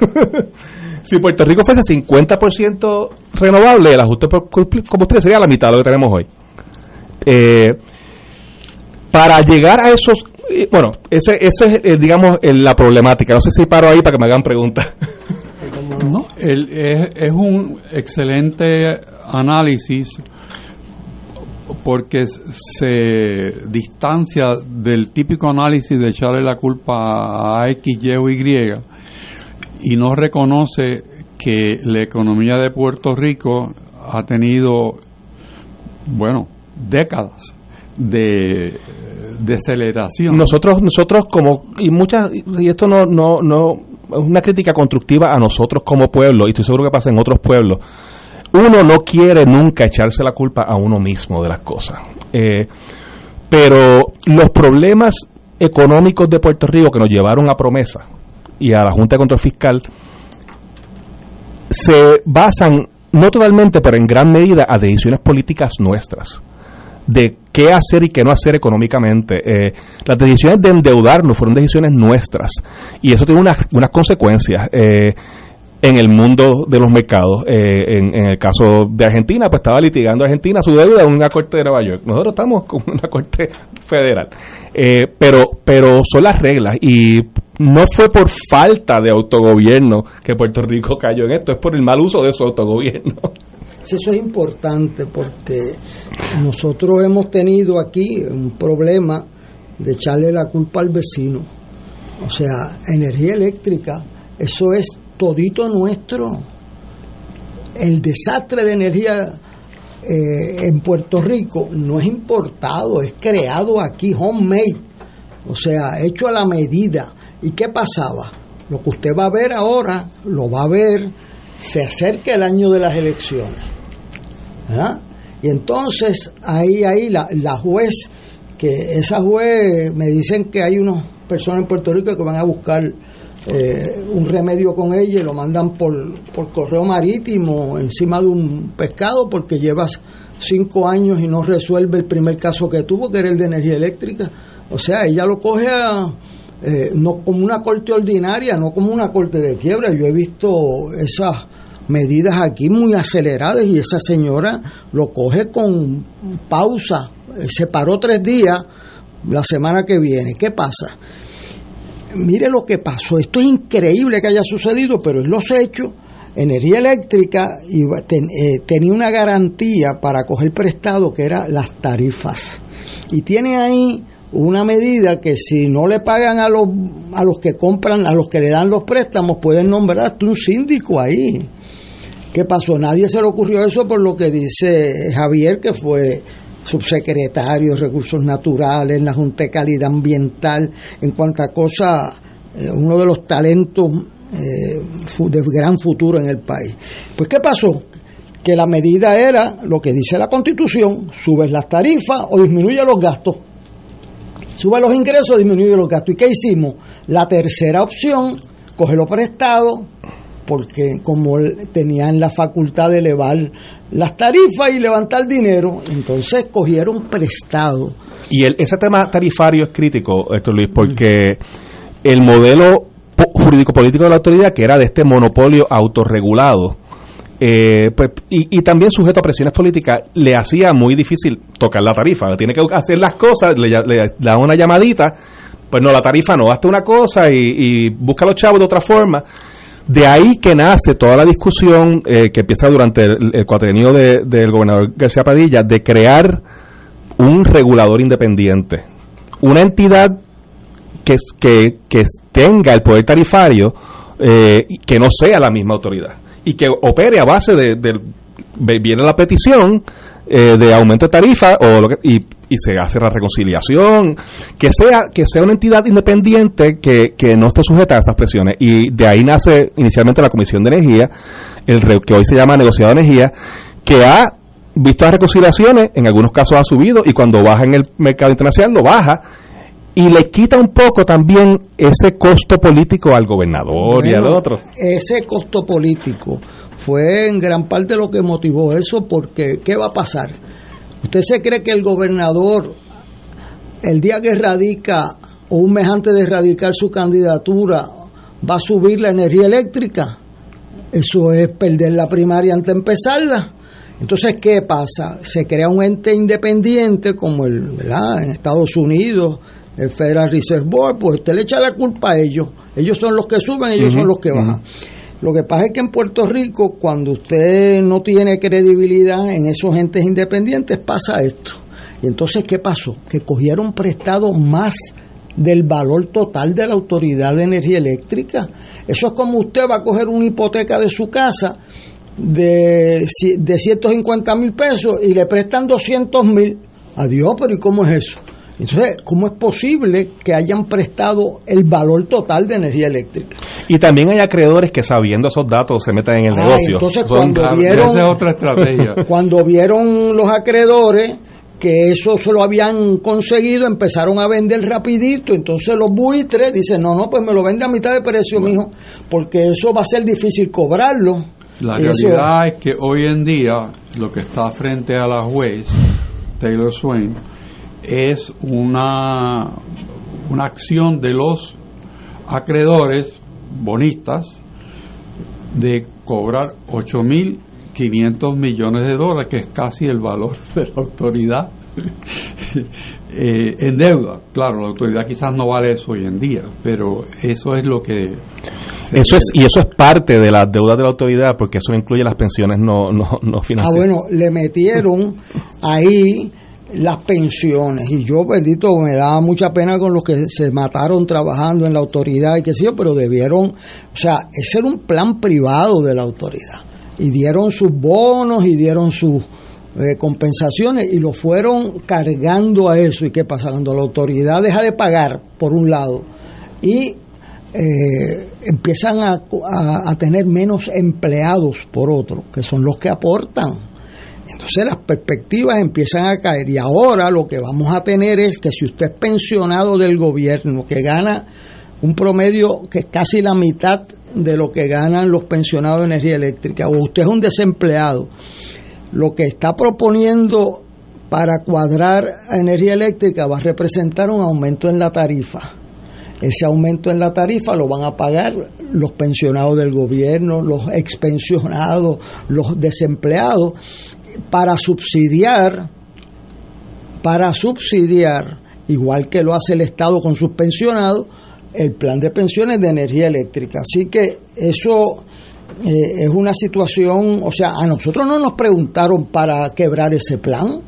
si Puerto Rico fuese 50% renovable, el ajuste por combustible sería la mitad de lo que tenemos hoy. Eh, para llegar a esos bueno, ese, ese es, eh, digamos, la problemática. No sé si paro ahí para que me hagan preguntas. No, es, es, un excelente análisis porque se distancia del típico análisis de echarle la culpa a X, Y o Y y no reconoce que la economía de Puerto Rico ha tenido, bueno, décadas de, de aceleración. Nosotros, nosotros como, y muchas, y esto no, no, no, es una crítica constructiva a nosotros como pueblo, y estoy seguro que pasa en otros pueblos. Uno no quiere nunca echarse la culpa a uno mismo de las cosas. Eh, pero los problemas económicos de Puerto Rico que nos llevaron a promesa y a la Junta de Control Fiscal se basan no totalmente, pero en gran medida a decisiones políticas nuestras de qué hacer y qué no hacer económicamente. Eh, las decisiones de endeudarnos fueron decisiones nuestras y eso tiene unas, unas consecuencias. Eh, en el mundo de los mercados. Eh, en, el caso de Argentina, pues estaba litigando Argentina su deuda en una corte de Nueva York. Nosotros estamos con una corte federal. Eh, pero, pero son las reglas y no fue por falta de autogobierno que Puerto Rico cayó en esto, es por el mal uso de su autogobierno. Eso es importante porque nosotros hemos tenido aquí un problema de echarle la culpa al vecino. O sea, energía eléctrica, eso es todito nuestro. El desastre de energía eh, en Puerto Rico no es importado, es creado aquí, homemade, o sea, hecho a la medida. ¿Y qué pasaba? Lo que usted va a ver ahora, lo va a ver, se acerca el año de las elecciones. ¿Ah? Y entonces ahí, ahí la, la juez, que esa juez, me dicen que hay unas personas en Puerto Rico que van a buscar eh, un remedio con ella y lo mandan por, por correo marítimo encima de un pescado porque llevas cinco años y no resuelve el primer caso que tuvo, que era el de energía eléctrica. O sea, ella lo coge eh, no como una corte ordinaria, no como una corte de quiebra. Yo he visto esas medidas aquí muy aceleradas y esa señora lo coge con pausa. Eh, se paró tres días la semana que viene. ¿Qué pasa? mire lo que pasó, esto es increíble que haya sucedido, pero es los hechos. Energía Eléctrica eh, tenía una garantía para coger prestado que era las tarifas. Y tiene ahí una medida que si no le pagan a los, a los que compran, a los que le dan los préstamos, pueden nombrar un síndico ahí. ¿Qué pasó? Nadie se le ocurrió eso por lo que dice Javier, que fue subsecretario de Recursos Naturales, en la Junta de Calidad Ambiental, en cuanto a cosas, eh, uno de los talentos eh, de gran futuro en el país. Pues, ¿qué pasó? Que la medida era lo que dice la Constitución, subes las tarifas o disminuye los gastos. Sube los ingresos, disminuye los gastos. ¿Y qué hicimos? La tercera opción, cógelo prestado, porque como tenían la facultad de elevar las tarifas y levantar dinero, entonces cogieron prestado. Y el, ese tema tarifario es crítico, esto Luis, porque el modelo jurídico-político de la autoridad, que era de este monopolio autorregulado, eh, pues, y, también sujeto a presiones políticas, le hacía muy difícil tocar la tarifa. Tiene que hacer las cosas, le, da una llamadita, pues no, la tarifa no, hazte una cosa y, y busca los chavos de otra forma. De ahí que nace toda la discusión eh, que empieza durante el, el del gobernador García Padilla de crear un regulador independiente, una entidad que, que, tenga el poder tarifario eh, que no sea la misma autoridad y que opere a base de, viene la petición eh, de aumento de tarifa o lo que, y, se hace la reconciliación, que sea, que sea una entidad independiente que, que no esté sujeta a esas presiones. Y de ahí nace inicialmente la Comisión de Energía, el que hoy se llama Negociado de Energía, que ha visto las reconciliaciones, en algunos casos ha subido y cuando baja en el mercado internacional lo baja y le quita un poco también ese costo político al gobernador y al otro. Ese costo político fue en gran parte lo que motivó eso, porque ¿qué va a pasar? ¿Usted se cree que el gobernador, el día que radica o un mes antes de radicar su candidatura, va a subir la energía eléctrica? Eso es perder la primaria antes de empezarla. Entonces, ¿qué pasa? Se crea un ente independiente como el, ¿verdad? En Estados Unidos, el Federal Reserve Board, pues usted le echa la culpa a ellos. Ellos son los que suben, ellos son los que bajan. Lo que pasa es que en Puerto Rico, cuando usted no tiene credibilidad en esos entes independientes, pasa esto. Y entonces, ¿qué pasó? Que cogieron prestado más del valor total de la Autoridad de Energía Eléctrica. Eso es como usted va a coger una hipoteca de su casa de, de 150 mil pesos y le prestan 200 mil. Adiós, pero ¿y cómo es eso? Entonces, ¿cómo es posible que hayan prestado el valor total de energía eléctrica? Y también hay acreedores que sabiendo esos datos se metan en el ah, negocio. Entonces, cuando vieron, esa es otra estrategia. cuando vieron los acreedores que eso se lo habían conseguido, empezaron a vender rapidito, entonces los buitres dicen, no, no, pues me lo vende a mitad de precio, mijo, porque eso va a ser difícil cobrarlo. La realidad es que hoy en día lo que está frente a la juez, Taylor Swain, es una, una acción de los acreedores bonistas de cobrar 8.500 millones de dólares, que es casi el valor de la autoridad eh, en deuda. Claro, la autoridad quizás no vale eso hoy en día, pero eso es lo que... Eso es, y eso es parte de las deudas de la autoridad, porque eso incluye las pensiones no, no, no financieras. Ah, bueno, le metieron ahí las pensiones. Y yo, bendito, me daba mucha pena con los que se mataron trabajando en la autoridad y qué sé yo, pero debieron, o sea, ese era un plan privado de la autoridad. Y dieron sus bonos y dieron sus eh, compensaciones y lo fueron cargando a eso. ¿Y qué pasa? Cuando la autoridad deja de pagar, por un lado, y eh, empiezan a, a tener menos empleados, por otro, que son los que aportan entonces las perspectivas empiezan a caer y ahora lo que vamos a tener es que si usted es pensionado del gobierno, que gana un promedio que es casi la mitad de lo que ganan los pensionados de energía eléctrica, o usted es un desempleado, lo que está proponiendo para cuadrar a energía eléctrica va a representar un aumento en la tarifa. Ese aumento en la tarifa lo van a pagar los pensionados del gobierno, los expensionados, los desempleados, para subsidiar, para subsidiar, igual que lo hace el Estado con sus pensionados, el plan de pensiones de energía eléctrica. Así que eso eh, es una situación, o sea, a nosotros no nos preguntaron para quebrar ese plan,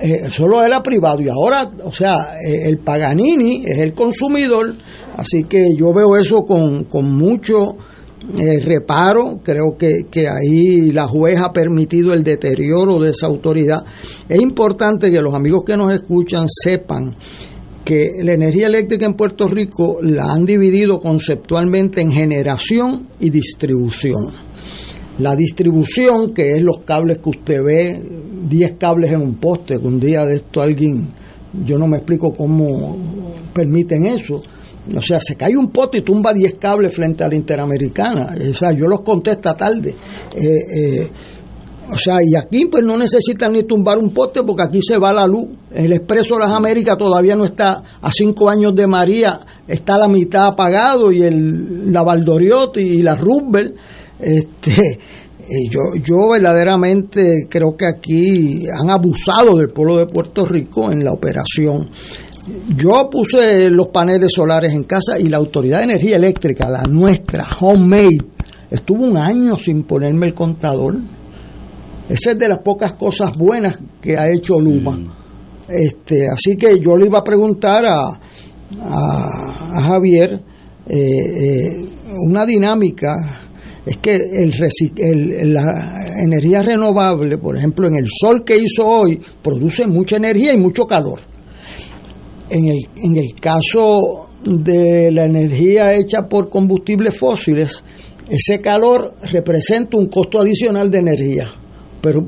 eh, solo era privado y ahora, o sea, eh, el Paganini es el consumidor, así que yo veo eso con, con mucho eh, reparo, creo que, que ahí la juez ha permitido el deterioro de esa autoridad. Es importante que los amigos que nos escuchan sepan que la energía eléctrica en Puerto Rico la han dividido conceptualmente en generación y distribución. La distribución, que es los cables que usted ve, 10 cables en un poste, que un día de esto alguien, yo no me explico cómo permiten eso, o sea, se cae un pote y tumba 10 cables frente a la Interamericana. O sea, yo los contesto tarde. Eh, eh, o sea, y aquí pues no necesitan ni tumbar un poste porque aquí se va la luz. El Expreso de las Américas todavía no está a cinco años de María, está la mitad apagado y el, la Valdoriotti y la Roosevelt. Este, eh, yo, yo verdaderamente creo que aquí han abusado del pueblo de Puerto Rico en la operación. Yo puse los paneles solares en casa y la Autoridad de Energía Eléctrica, la nuestra, homemade, estuvo un año sin ponerme el contador. Esa es de las pocas cosas buenas que ha hecho Luma. Este, así que yo le iba a preguntar a, a, Javier eh, eh, una dinámica es que el, el, la energía renovable, por ejemplo, en el sol que hizo hoy, produce mucha energía y mucho calor. En el, en el caso de la energía hecha por combustibles fósiles, ese calor representa un costo adicional de energía, pero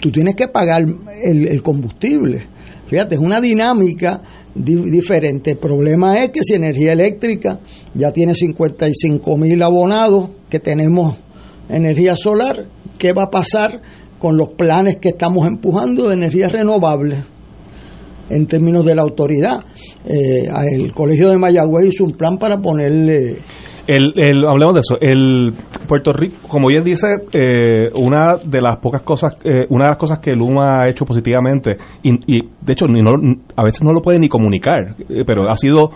tú tienes que pagar el, combustible. Fíjate, es una dinámica diferente. El problema es que si energía eléctrica ya tiene 55 mil abonados, que tenemos energía solar, ¿qué va a pasar con los planes que estamos empujando de energía renovable? En términos de la autoridad. Eh, el Colegio de Mayagüez hizo un plan para ponerle... El, el, hablemos de eso. El Puerto Rico, como bien dice, eh, una de las pocas cosas, eh, una de las cosas que Luma ha hecho positivamente, y, de hecho a veces no lo puede ni comunicar, pero ha sido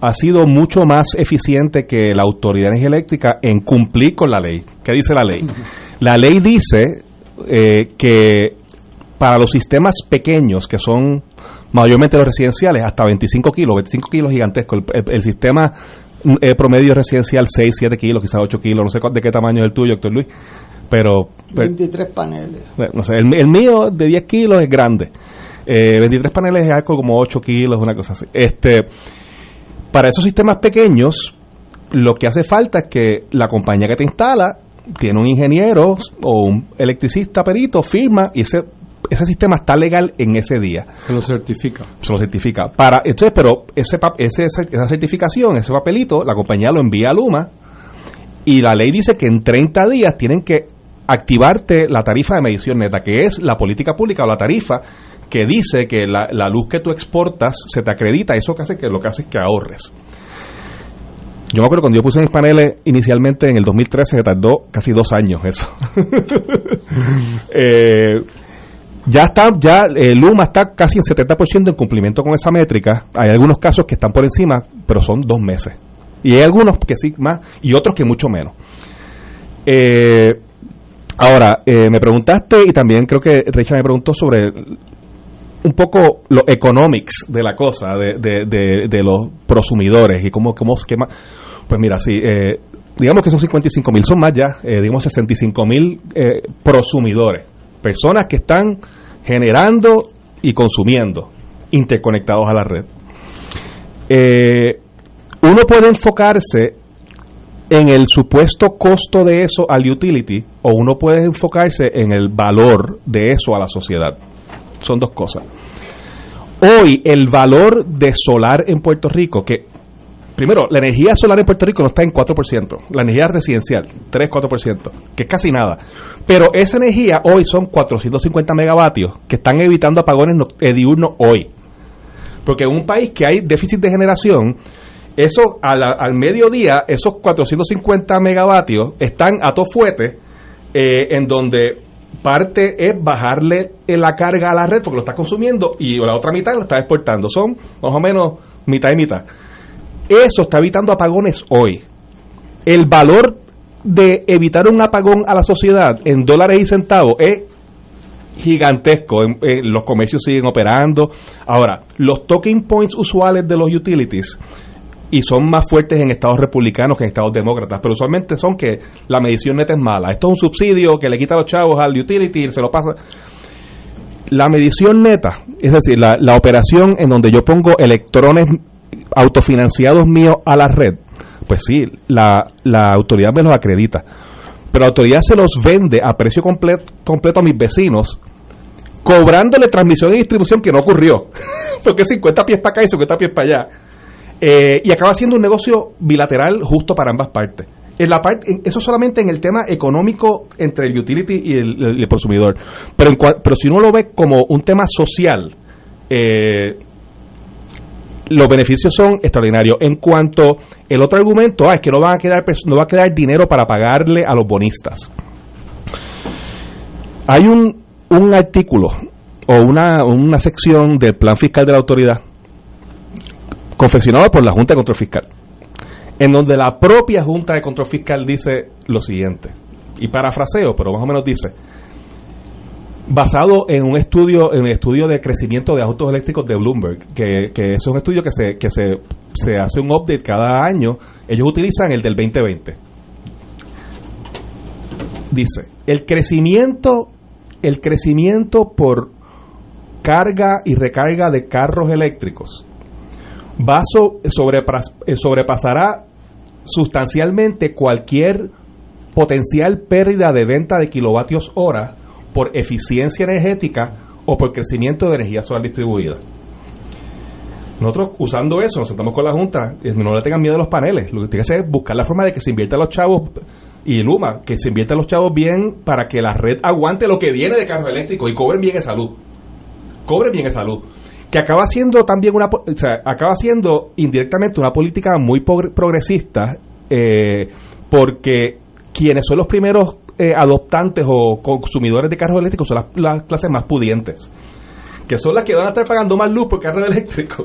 ha sido mucho más eficiente que la Autoridad de Energía Eléctrica en cumplir con la ley. ¿Qué dice la ley? La ley dice que para los sistemas pequeños, que son mayormente los residenciales, hasta 25 kilos, 25 kilos gigantesco. El, sistema eh, promedio residencial 6, 7 kilos, quizás 8 kilos, no sé de qué tamaño es el tuyo, doctor Luis, pero... 23 pues, paneles. No sé, el, mío de 10 kilos es grande. Eh, 23 paneles es algo como 8 kilos, una cosa así. Este, para esos sistemas pequeños, lo que hace falta es que la compañía que te instala tiene un ingeniero o un electricista perito, firma y ese ese sistema está legal en ese día. Se lo certifica. Se lo certifica. Para, entonces, pero ese, ese, esa certificación, ese papelito, la compañía lo envía a Luma y la ley dice que en 30 días tienen que activarte la tarifa de medición neta, que es la política pública o la tarifa que dice que la, la luz que tú exportas se te acredita, eso que hace que lo que hace es que ahorres. Yo me acuerdo cuando yo puse mis paneles inicialmente en el 2013, se tardó casi dos años eso. eh, ya está, ya eh, Luma está casi en 70% en cumplimiento con esa métrica. Hay algunos casos que están por encima, pero son dos meses. Y hay algunos que sí más y otros que mucho menos. Eh, ahora, eh, me preguntaste y también creo que Richard me preguntó sobre un poco los economics de la cosa, de, de, los prosumidores y cómo, cómo qué más. Pues mira, sí, digamos que son 55 mil, son más ya, digamos 65 mil prosumidores personas que están generando y consumiendo interconectados a la red. Eh, uno puede enfocarse en el supuesto costo de eso al utility o uno puede enfocarse en el valor de eso a la sociedad. Son dos cosas. Hoy el valor de solar en Puerto Rico, que primero, la energía solar en Puerto Rico no está en 4%, la energía residencial, 3-4%, que es casi nada. Pero esa energía hoy son 450 megavatios que están evitando apagones eh, diurnos hoy. Porque en un país que hay déficit de generación, eso al, al mediodía, esos 450 megavatios están a todo fuete, eh, en donde parte es bajarle la carga a la red porque lo está consumiendo y la otra mitad lo está exportando. Son más o menos mitad y mitad. Eso está evitando apagones hoy. El valor de evitar un apagón a la sociedad en dólares y centavos es gigantesco. los comercios siguen operando. Ahora, los talking points usuales de los utilities y son más fuertes en estados republicanos que en estados demócratas, pero usualmente son que la medición neta es mala. Esto es un subsidio que le quita a los chavos al utility y se lo pasa. La medición neta, es decir, la, la operación en donde yo pongo electrones autofinanciados míos a la red, pues sí, la, la autoridad me los acredita. Pero la autoridad se los vende a precio completo, completo a mis vecinos, cobrándole transmisión y distribución que no ocurrió. Porque 50 pies para acá y 50 pies para allá. Eh, y acaba siendo un negocio bilateral justo para ambas partes. En la parte, eso solamente en el tema económico entre el utility y el, consumidor. Pero, pero si uno lo ve como un tema social, eh, los beneficios son extraordinarios. En cuanto el otro argumento ah, es que no va a quedar no va a quedar dinero para pagarle a los bonistas. Hay un, un artículo o una, una sección del plan fiscal de la autoridad confeccionado por la Junta de Control Fiscal, en donde la propia Junta de Control Fiscal dice lo siguiente, y parafraseo, pero más o menos dice, basado en un estudio en un estudio de crecimiento de autos eléctricos de Bloomberg, que, que es un estudio que se, que se, se hace un update cada año. Ellos utilizan el del 2020. Dice, el crecimiento, el crecimiento por carga y recarga de carros eléctricos va eh, sobrepasará sustancialmente cualquier potencial pérdida de venta de kilovatios hora por eficiencia energética o por crecimiento de energía solar distribuida. Nosotros usando eso, nos sentamos con la Junta, no le tengan miedo a los paneles, lo que tiene que hacer es buscar la forma de que se invierta los chavos y Luma, que se invierta los chavos bien para que la red aguante lo que viene de carros eléctricos y cobren bien esa luz. Cobren bien esa luz. Que acaba siendo también una, acaba siendo indirectamente una política muy progresista, eh, porque quienes son los primeros eh, adoptantes o consumidores de carros eléctricos son las, clases más pudientes que son las que van a estar pagando más luz por carro eléctrico.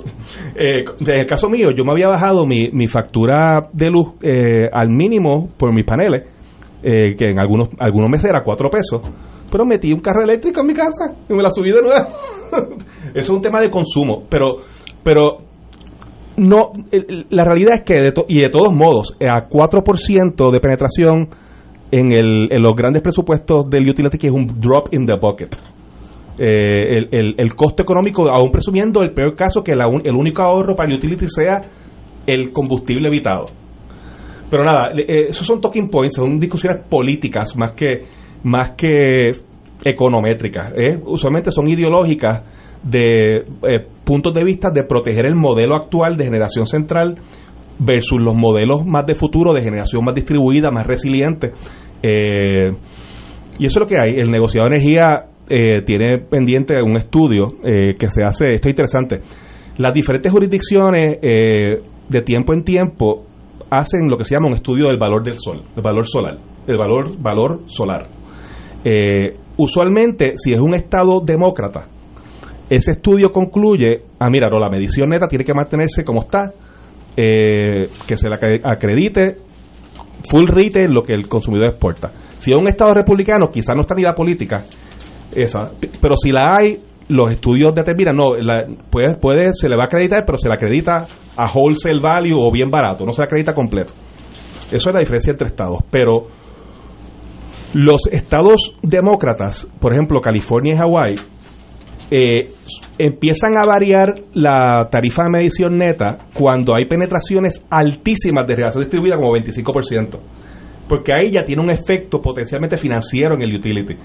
Eh, en el caso mío, yo me había bajado mi, mi factura de luz eh, al mínimo por mis paneles eh, que en algunos, algunos meses era 4 pesos, pero metí un carro eléctrico en mi casa y me la subí de nuevo. Eso es un tema de consumo, pero, pero no, la realidad es que, de y de todos modos, a 4% de penetración en, el, en los grandes presupuestos del utility, que es un drop in the bucket. Eh, el, el, costo económico, aún presumiendo el peor caso, que el único ahorro para el utility sea el combustible evitado. Pero nada, eh, esos son talking points, son discusiones políticas más que, más que econométricas. ¿eh? Usualmente son ideológicas de puntos de vista de proteger el modelo actual de generación central versus los modelos más de futuro de generación más distribuida, más resiliente. y eso es lo que hay. El negociado de energía tiene pendiente un estudio que se hace, esto es interesante. Las diferentes jurisdicciones de tiempo en tiempo hacen lo que se llama un estudio del valor del sol, el valor solar, el valor, valor solar. Eh, usualmente, si es un estado demócrata, ese estudio concluye, ah, mira, no, la medición neta tiene que mantenerse como está, eh, que se le acredite full retail lo que el consumidor exporta. Si es un estado republicano, quizás no está ni la política, esa, pero si la hay, los estudios determinan, no, puede, puede, se le va a acreditar, pero se le acredita a wholesale value o bien barato, no se le acredita completo. Eso es la diferencia entre estados. Pero los estados demócratas, por ejemplo, California y Hawái, eh, empiezan a variar la tarifa de medición neta cuando hay penetraciones altísimas de relación distribuida, como 25%. Porque ahí ya tiene un efecto potencialmente financiero en el utility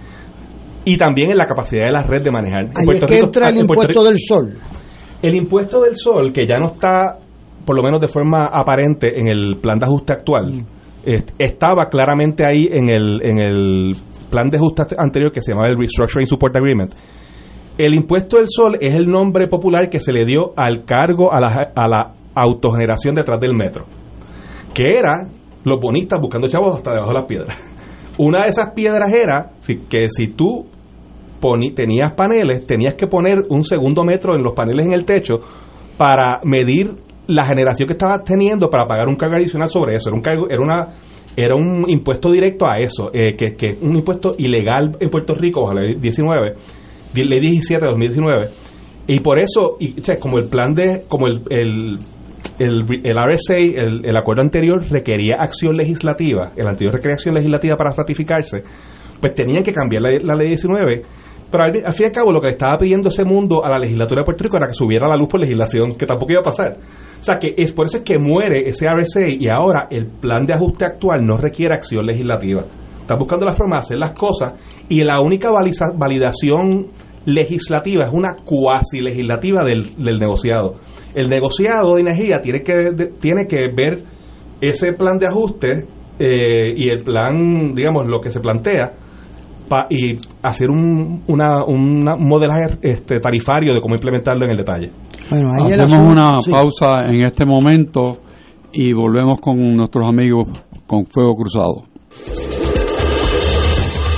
y también en la capacidad de la red de manejar. Ahí es que entra el impuesto del sol. El impuesto del sol, que ya no está, por lo menos de forma aparente, en el plan de ajuste actual, mm. estaba claramente ahí en el, en el plan de ajuste anterior que se llamaba el Restructuring Support Agreement. El impuesto del sol es el nombre popular que se le dio al cargo a la, a la autogeneración detrás del metro, que era los bonistas buscando chavos hasta debajo de las piedras. Una de esas piedras era que si tú tenías paneles, tenías que poner un segundo metro en los paneles en el techo para medir la generación que estabas teniendo para pagar un cargo adicional sobre eso. Era un cargo, era una era un impuesto directo a eso, eh, que, que un impuesto ilegal en Puerto Rico, ley 19, ley 17 de 2019. Y por eso, y, como el plan de, como el, el, el, el RSA, el, el, acuerdo anterior requería acción legislativa, el anterior requería acción legislativa para ratificarse, pues tenían que cambiar la, la ley 19 pero al, fin y al cabo lo que estaba pidiendo ese mundo a la legislatura de Puerto Rico era que subiera la luz por legislación, que tampoco iba a pasar. O sea que es por eso es que muere ese RSA y ahora el plan de ajuste actual no requiere acción legislativa. Está buscando la forma de hacer las cosas y la única validación legislativa es una cuasi legislativa del, del negociado. El negociado de energía tiene que, tiene que ver ese plan de ajuste eh, y el plan, digamos, lo que se plantea y hacer un, una, modelaje este, tarifario de cómo implementarlo en el detalle. Hacemos una pausa en este momento y volvemos con nuestros amigos con Fuego Cruzado.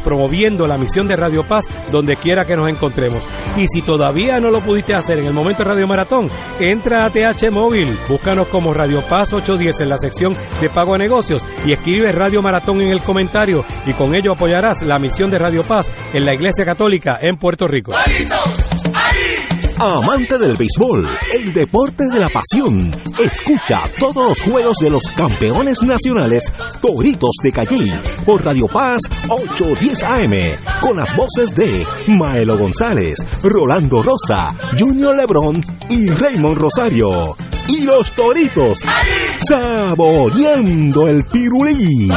promoviendo la misión de Radio Paz donde quiera que nos encontremos. Y si todavía no lo pudiste hacer en el momento de Radio Maratón, entra a TH Móvil, búscanos como Radio Paz 810 en la sección de pago a negocios y escribe Radio Maratón en el comentario y con ello apoyarás la misión de Radio Paz en la Iglesia Católica en Puerto Rico amante del béisbol, el deporte de la pasión. Escucha todos los juegos de los campeones nacionales Toritos de Calle por Radio Paz 810 AM con las voces de Maelo González, Rolando Rosa, Junior Lebrón y Raymond Rosario. Y los Toritos saboreando el pirulí.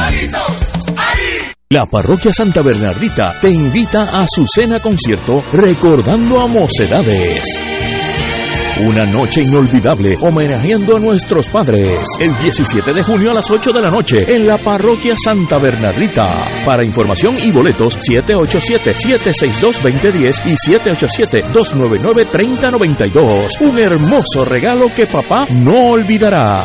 La parroquia Santa Bernardita te invita a su cena concierto recordando a Mocedades. Una noche inolvidable homenajeando a nuestros padres. El 17 de junio a las 8 de la noche en la parroquia Santa Bernardita. Para información y boletos 787-762-2010 y 787-299-3092. Un hermoso regalo que papá no olvidará.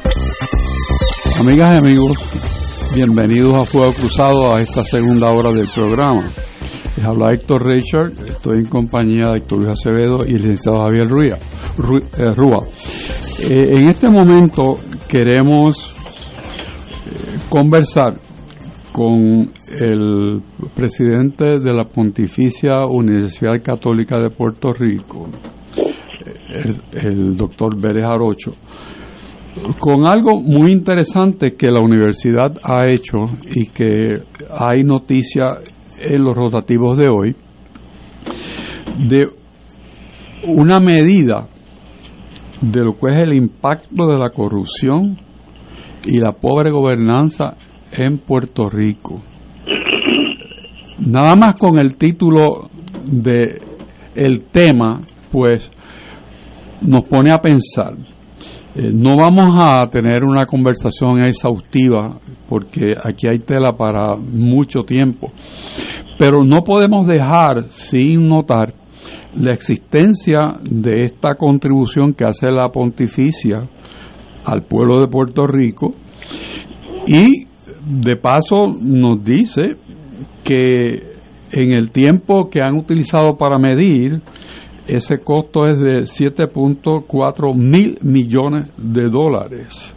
Amigas y amigos, bienvenidos a Fuego Cruzado a esta segunda hora del programa. Les habla Héctor Richard, estoy en compañía de Héctor Luis Acevedo y el licenciado Javier Rúa. Rúa. Eh, en este momento queremos eh, conversar con el presidente de la Pontificia Universidad Católica de Puerto Rico, el, el doctor Vélez Arocho, con algo muy interesante que la universidad ha hecho y que hay noticia en los rotativos de hoy, de una medida de lo que es el impacto de la corrupción y la pobre gobernanza en Puerto Rico. Nada más con el título de el tema, pues nos pone a pensar. Eh, no vamos a tener una conversación exhaustiva porque aquí hay tela para mucho tiempo, pero no podemos dejar sin notar la existencia de esta contribución que hace la pontificia al pueblo de Puerto Rico y de paso nos dice que en el tiempo que han utilizado para medir ese costo es de 7.4 mil millones de dólares,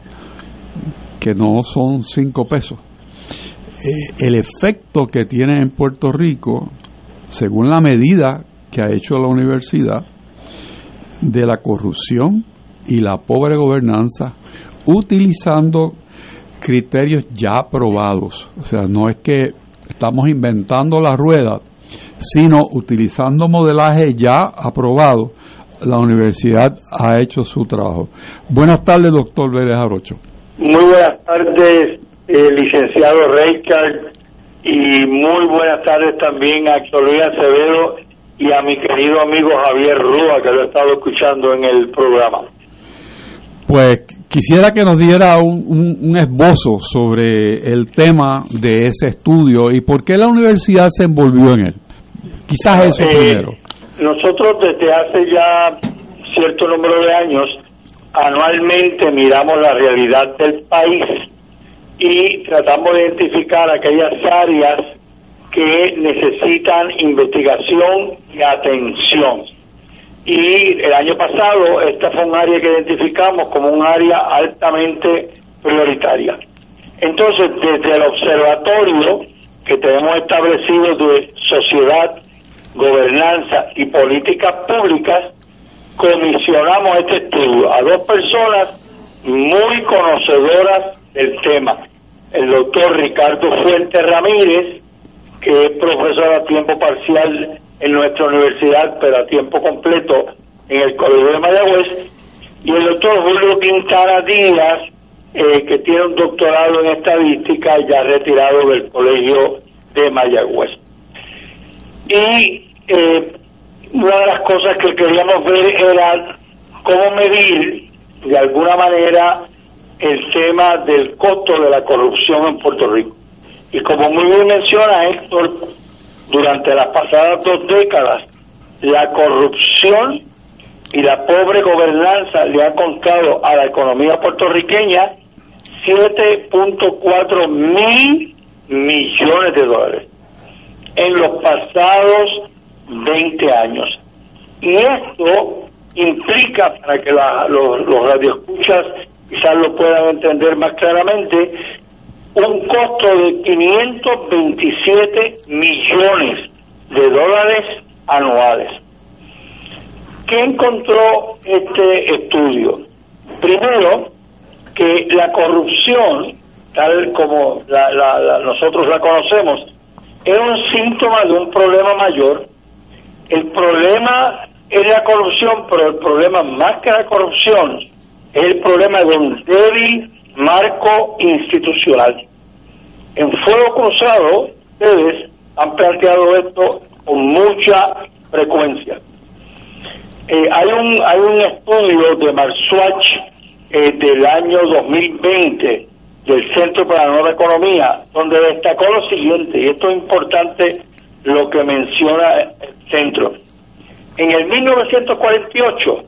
que no son 5 pesos. Eh, el efecto que tiene en Puerto Rico, según la medida que ha hecho la universidad, de la corrupción y la pobre gobernanza, utilizando criterios ya aprobados. O sea, no es que estamos inventando la rueda, sino utilizando modelaje ya aprobado, la universidad ha hecho su trabajo. Buenas tardes, doctor Vélez Arocho. Muy buenas tardes, eh, licenciado Reichard, y muy buenas tardes también a Héctor Luis Acevedo y a mi querido amigo Javier Rúa, que lo he estado escuchando en el programa. Pues quisiera que nos diera un, un, esbozo sobre el tema de ese estudio y por qué la universidad se envolvió en él. Quizás eso Eh, primero. Nosotros desde hace ya cierto número de años anualmente miramos la realidad del país y tratamos de identificar aquellas áreas que necesitan investigación y atención. Y el año pasado esta fue un área que identificamos como un área altamente prioritaria. Entonces, desde el observatorio que tenemos establecido de sociedad, gobernanza y políticas públicas, comisionamos este estudio a dos personas muy conocedoras del tema. El doctor Ricardo Fuentes Ramírez, que es profesor a tiempo parcial en nuestra universidad, pero a tiempo completo en el Colegio de Mayagüez, y el doctor Julio Quintana Díaz, eh, que tiene un doctorado en estadística ya retirado del Colegio de Mayagüez. Y eh, una de las cosas que queríamos ver era cómo medir de alguna manera el tema del costo de la corrupción en Puerto Rico. Y como muy bien menciona Héctor, durante las pasadas dos décadas, la corrupción y la pobre gobernanza le ha costado a la economía puertorriqueña 7.4 mil millones de dólares en los pasados 20 años. Y esto implica, para que la, los, los radioescuchas quizás lo puedan entender más claramente, un costo de 527 millones de dólares anuales. ¿Qué encontró este estudio? Primero, que la corrupción, tal como la, la, la, nosotros la conocemos, es un síntoma de un problema mayor. El problema es la corrupción, pero el problema más que la corrupción es el problema de un débil marco institucional. En Fuego Cruzado, ustedes han planteado esto con mucha frecuencia. Eh, hay un hay un estudio de Marswatch eh, del año 2020 del Centro para la Nueva Economía, donde destacó lo siguiente, y esto es importante lo que menciona el centro. En el 1948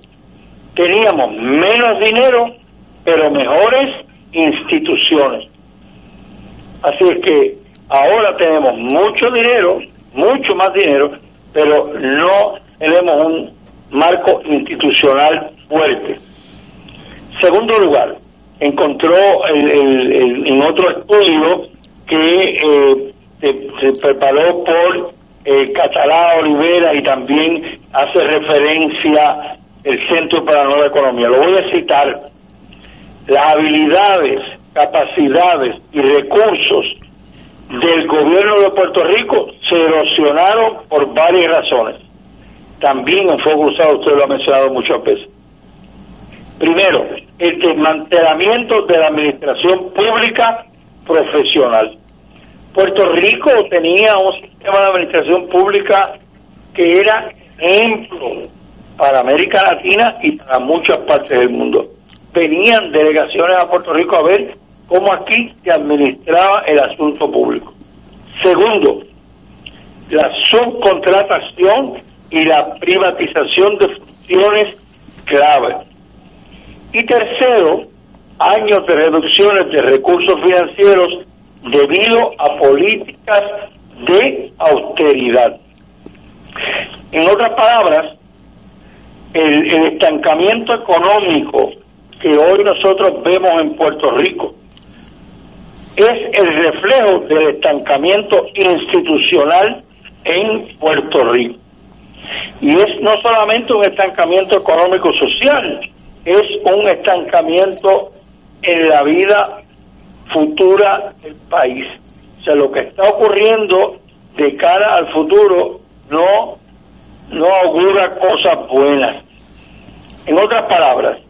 teníamos menos dinero, pero mejores instituciones. Así es que ahora tenemos mucho dinero, mucho más dinero, pero no tenemos un marco institucional fuerte. Segundo lugar, encontró el, en otro estudio que eh, se, se, preparó por eh, Catalá Olivera y también hace referencia el Centro para la Nueva Economía. Lo voy a citar. Las habilidades, capacidades y recursos del gobierno de Puerto Rico se erosionaron por varias razones. También en Fuego Cruzado usted lo ha mencionado muchas veces. Primero, el desmantelamiento de la administración pública profesional. Puerto Rico tenía un sistema de administración pública que era ejemplo para América Latina y para muchas partes del mundo. Venían delegaciones a Puerto Rico a ver cómo aquí se administraba el asunto público. Segundo, la subcontratación y la privatización de funciones clave. Y tercero, años de reducciones de recursos financieros debido a políticas de austeridad. En otras palabras, el, estancamiento económico que hoy nosotros vemos en Puerto Rico es el reflejo del estancamiento institucional en Puerto Rico. Y es no solamente un estancamiento económico social, es un estancamiento en la vida futura del país. O sea, lo que está ocurriendo de cara al futuro no, no augura cosas buenas. En otras palabras,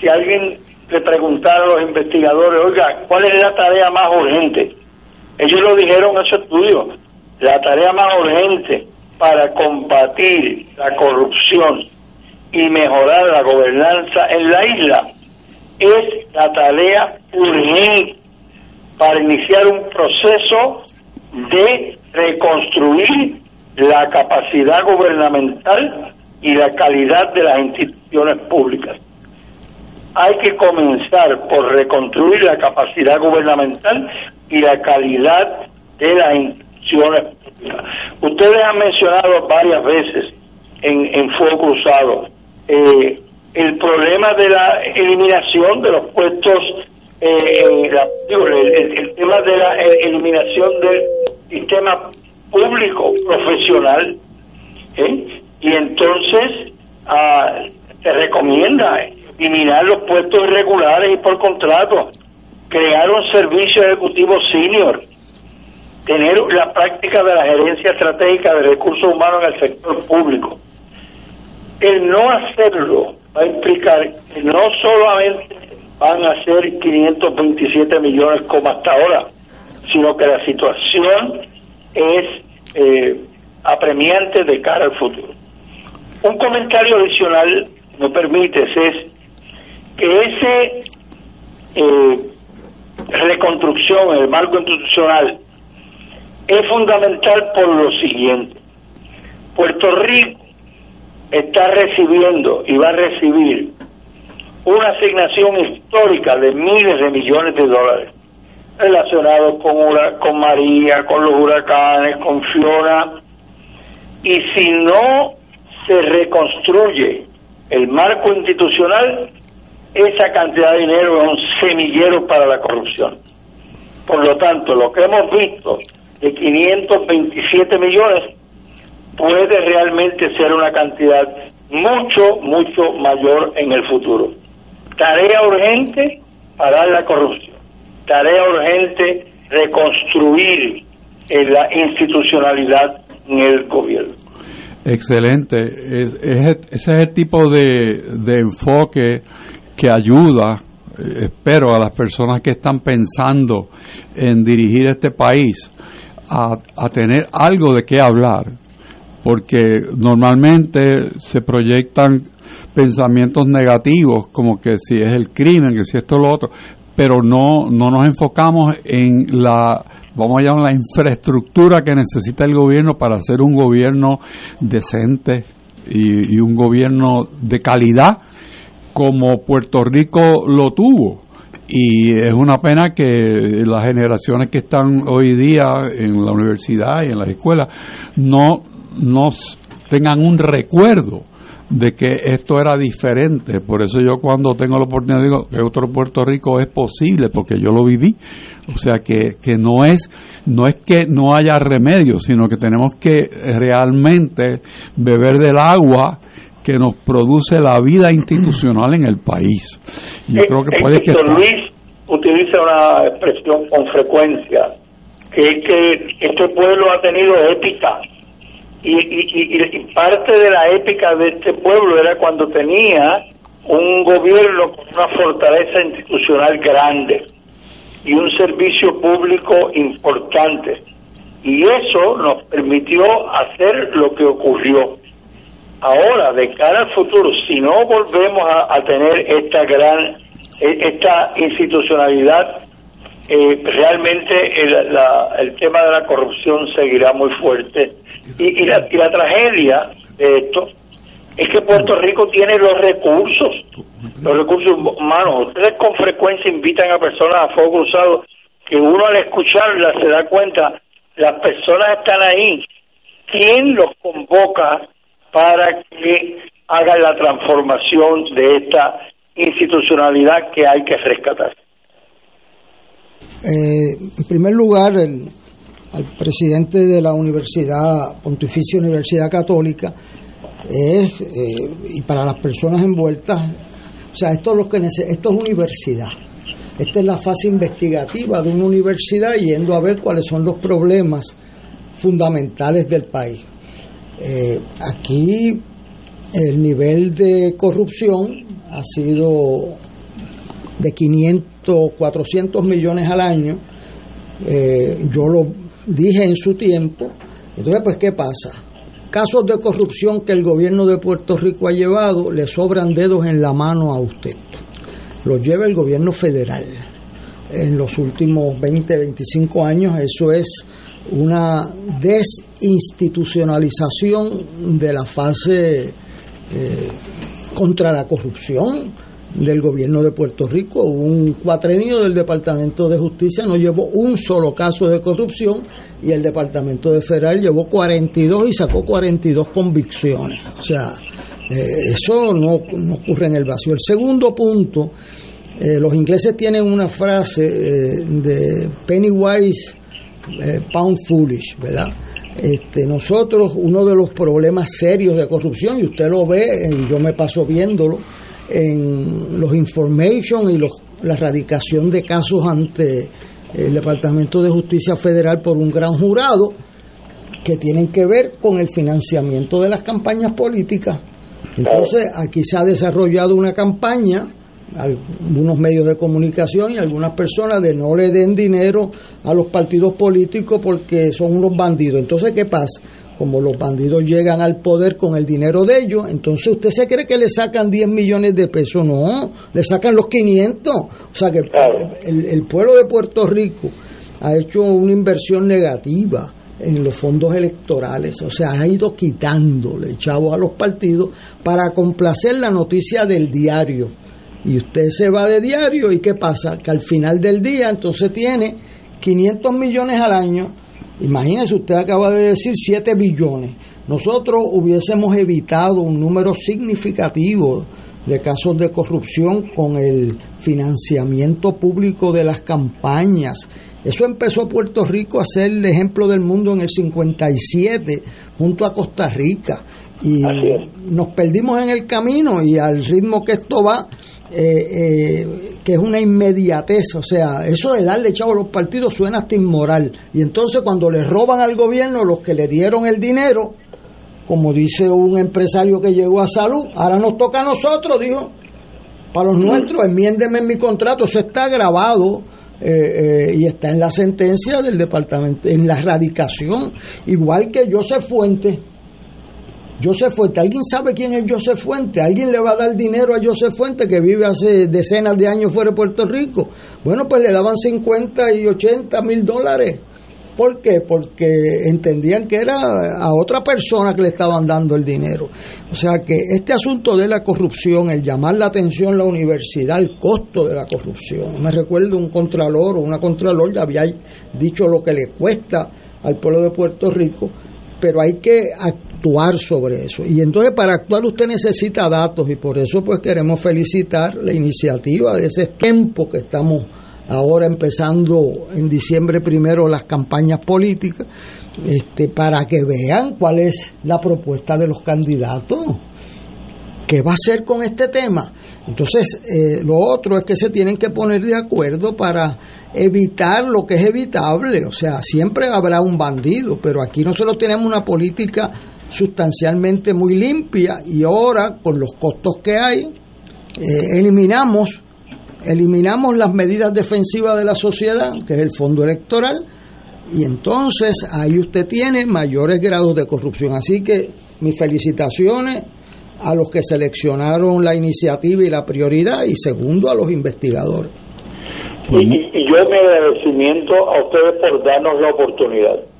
si alguien le preguntara a los investigadores, oiga, ¿cuál es la tarea más urgente? Ellos lo dijeron en su estudio, la tarea más urgente para combatir la corrupción y mejorar la gobernanza en la isla es la tarea urgente para iniciar un proceso de reconstruir la capacidad gubernamental y la calidad de las instituciones públicas. Hay que comenzar por reconstruir la capacidad gubernamental y la calidad de las instituciones públicas. Ustedes han mencionado varias veces en, en Fuego Cruzado eh, el problema de la eliminación de los puestos, eh, el, el, tema de la eliminación del sistema público profesional, ¿eh? y entonces ah, se recomienda eliminar los puestos irregulares y por contrato, crear un servicio ejecutivo senior, tener la práctica de la gerencia estratégica de recursos humanos en el sector público. El no hacerlo va a implicar que no solamente van a ser 527 millones como hasta ahora, sino que la situación es eh, apremiante de cara al futuro. Un comentario adicional, me permites, es que ese eh, reconstrucción, el marco institucional, es fundamental por lo siguiente. Puerto Rico está recibiendo y va a recibir una asignación histórica de miles de millones de dólares relacionados con, con María, con los huracanes, con Fiona. Y si no se reconstruye el marco institucional, esa cantidad de dinero es un semillero para la corrupción. Por lo tanto, lo que hemos visto de 527 millones puede realmente ser una cantidad mucho, mucho mayor en el futuro. Tarea urgente, parar la corrupción. Tarea urgente, reconstruir la institucionalidad en el gobierno. Excelente. ese es el tipo de, de enfoque que ayuda, eh, espero, a las personas que están pensando en dirigir este país a, a tener algo de qué hablar porque normalmente se proyectan pensamientos negativos, como que si es el crimen, que si esto lo otro, pero no, no nos enfocamos en la, vamos a llamar la infraestructura que necesita el gobierno para hacer un gobierno decente y, y un gobierno de calidad como Puerto Rico lo tuvo. Y es una pena que las generaciones que están hoy día en la universidad y en las escuelas no no tengan un recuerdo de que esto era diferente. Por eso yo cuando tengo la oportunidad digo que otro Puerto Rico es posible, porque yo lo viví. O sea que, que no es no es que no haya remedio, sino que tenemos que realmente beber del agua que nos produce la vida institucional en el país. Yo creo que puede que Luis utiliza una expresión con frecuencia que es que este pueblo ha tenido épica y, y, parte de la épica de este pueblo era cuando tenía un gobierno con una fortaleza institucional grande y un servicio público importante. Y eso nos permitió hacer lo que ocurrió. Ahora, de cara al futuro, si no volvemos a, tener esta gran, e, esta institucionalidad, eh, realmente el, el tema de la corrupción seguirá muy fuerte y, la, y la tragedia de esto es que Puerto Rico tiene los recursos, los recursos humanos. Ustedes con frecuencia invitan a personas a fuego cruzado que uno al escucharlas se da cuenta, las personas están ahí. ¿Quién los convoca para que hagan la transformación de esta institucionalidad que hay que rescatar? Eh, en primer lugar, el, al presidente de la Universidad, Pontificia Universidad Católica, es, eh, y para las personas envueltas, o sea, esto es, lo que esto es universidad. Esta es la fase investigativa de una universidad yendo a ver cuáles son los problemas fundamentales del país. Eh, aquí el nivel de corrupción ha sido de 500, 400 millones al año. Eh, yo lo dije en su tiempo. Entonces, pues, ¿qué pasa? Casos de corrupción que el gobierno de Puerto Rico ha llevado, le sobran dedos en la mano a usted. lo lleva el gobierno federal. En los últimos 20, 25 años eso es una desinstitucionalización de la fase eh, contra la corrupción del gobierno de Puerto Rico. Un cuatrenio del Departamento de Justicia no llevó un solo caso de corrupción y el Departamento de Federal llevó 42 y sacó 42 convicciones. O sea, eh, eso no, ocurre en el vacío. El segundo punto, eh, los ingleses tienen una frase eh, de penny wise, pound foolish, ¿verdad? Este, nosotros, uno de los problemas serios de corrupción, y usted lo ve, yo me paso viéndolo, en los information y los, la erradicación de casos ante el Departamento de Justicia Federal por un gran jurado que tienen que ver con el financiamiento de las campañas políticas. Entonces, aquí se ha desarrollado una campaña, algunos medios de comunicación y algunas personas de no le den dinero a los partidos políticos porque son unos bandidos. Entonces, ¿qué pasa? Como los bandidos llegan al poder con el dinero de ellos, entonces usted se cree que le sacan 10 millones de pesos, no, le sacan los 500. O sea que el, el pueblo de Puerto Rico ha hecho una inversión negativa en los fondos electorales, o sea, ha ido quitándole chavos a los partidos para complacer la noticia del diario. Y usted se va de diario y ¿qué pasa? Que al final del día entonces tiene 500 millones al año Imagínese, usted acaba de decir 7 billones. Nosotros hubiésemos evitado un número significativo de casos de corrupción con el financiamiento público de las campañas. Eso empezó Puerto Rico a ser el ejemplo del mundo en el 57 junto a Costa Rica y nos perdimos en el camino y al ritmo que esto va, eh, eh, que es una inmediatez, o sea, eso de darle chavo a los partidos suena hasta inmoral. Y entonces cuando le roban al gobierno los que le dieron el dinero, como dice un empresario que llegó a salud, ahora nos toca a nosotros, dijo, para los nuestros, enmiéndeme en mi contrato, eso está grabado. Eh, y está en la sentencia del departamento, en la erradicación, igual que Joseph Fuentes, Joseph Fuente, ¿alguien sabe quién es Joseph Fuente? ¿Alguien le va a dar dinero a Joseph Fuente que vive hace decenas de años fuera de Puerto Rico? Bueno, pues le daban 50 y 80 mil dólares. ¿Por qué? Porque entendían que era a otra persona que le estaban dando el dinero. O sea que este asunto de la corrupción, el llamar la atención la universidad, el costo de la corrupción. Me recuerdo un contralor o una contralor ya había dicho lo que le cuesta al pueblo de Puerto Rico, pero hay que actuar sobre eso. Y entonces para actuar usted necesita datos y por eso pues queremos felicitar la iniciativa de ese tiempo que estamos ahora empezando en diciembre primero las campañas políticas, este, para que vean cuál es la propuesta de los candidatos. ¿Qué va a hacer con este tema? Entonces, eh, lo otro es que se tienen que poner de acuerdo para evitar lo que es evitable. O sea, siempre habrá un bandido, pero aquí nosotros tenemos una política sustancialmente muy limpia y ahora con los costos que hay eh, eliminamos eliminamos las medidas defensivas de la sociedad que es el fondo electoral y entonces ahí usted tiene mayores grados de corrupción. Así que mis felicitaciones a los que seleccionaron la iniciativa y la prioridad y segundo a los investigadores. Y, y yo mi agradecimiento a ustedes por darnos la oportunidad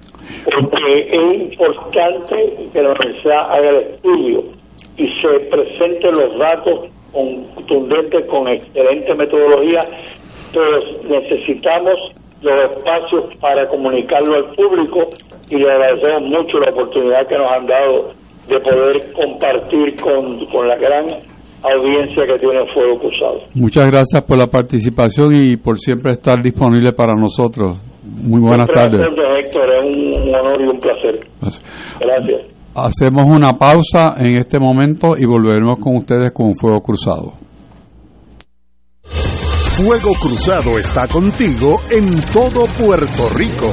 porque es importante que la universidad haga el estudio y se presenten los datos contundentes con excelente metodología, pero necesitamos los espacios para comunicarlo al público y le agradecemos mucho la oportunidad que nos han dado de poder compartir con, con la gran audiencia que tiene Fuego Cruzado. Muchas gracias por la participación y por siempre estar disponible para nosotros. Muy buenas tardes. Héctor, es un, honor y un placer. Gracias. Hacemos una pausa en este momento y volveremos con ustedes con Fuego Cruzado. Fuego Cruzado está contigo en todo Puerto Rico.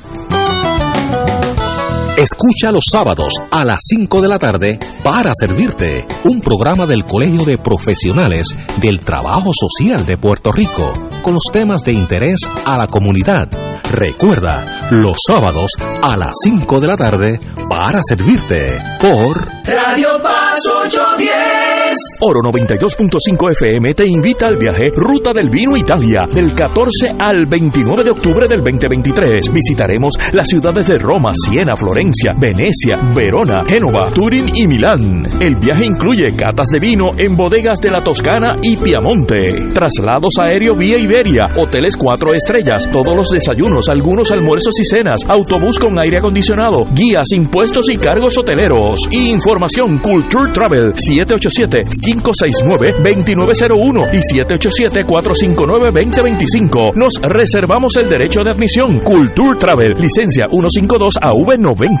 Escucha los sábados a las 5 de la tarde para servirte un programa del Colegio de Profesionales del Trabajo Social de Puerto Rico con los temas de interés a la comunidad. Recuerda, los sábados a las 5 de la tarde para servirte por Radio Paz 810. Oro 92.5 FM te invita al viaje Ruta del Vino Italia del 14 al 29 de octubre del 2023. Visitaremos las ciudades de Roma, Siena, Florencia, Venecia, Verona, Génova, Turín y Milán. El viaje incluye catas de vino en bodegas de la Toscana y Piamonte, traslados aéreos vía Iberia, hoteles cuatro estrellas, todos los desayunos, algunos almuerzos y cenas, autobús con aire acondicionado, guías, impuestos y cargos hoteleros. Información Culture Travel 787-569-2901 y 787-459-2025. Nos reservamos el derecho de admisión. Culture Travel, licencia 152 AV90.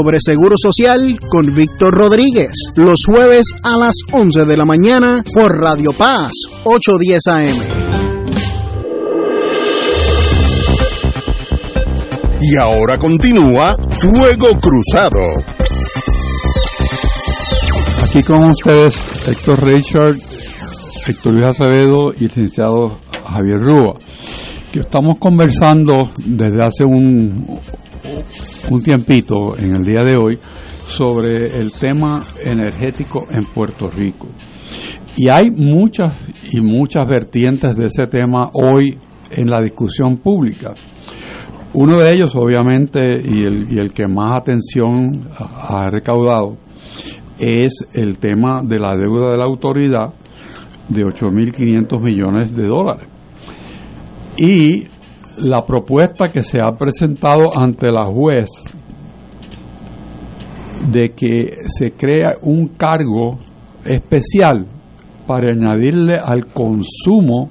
sobre Seguro Social con Víctor Rodríguez los jueves a las 11 de la mañana por Radio Paz 810 AM. Y ahora continúa Fuego Cruzado. Aquí con ustedes Héctor Richard, Héctor Luis Acevedo y el licenciado Javier Rúa, que estamos conversando desde hace un, un tiempito en el día de hoy sobre el tema energético en Puerto Rico. Y hay muchas y muchas vertientes de ese tema hoy en la discusión pública. Uno de ellos, obviamente, y el, que más atención ha recaudado, es el tema de la deuda de la autoridad de 8.500 millones de dólares. Y la propuesta que se ha presentado ante la juez de que se crea un cargo especial para añadirle al consumo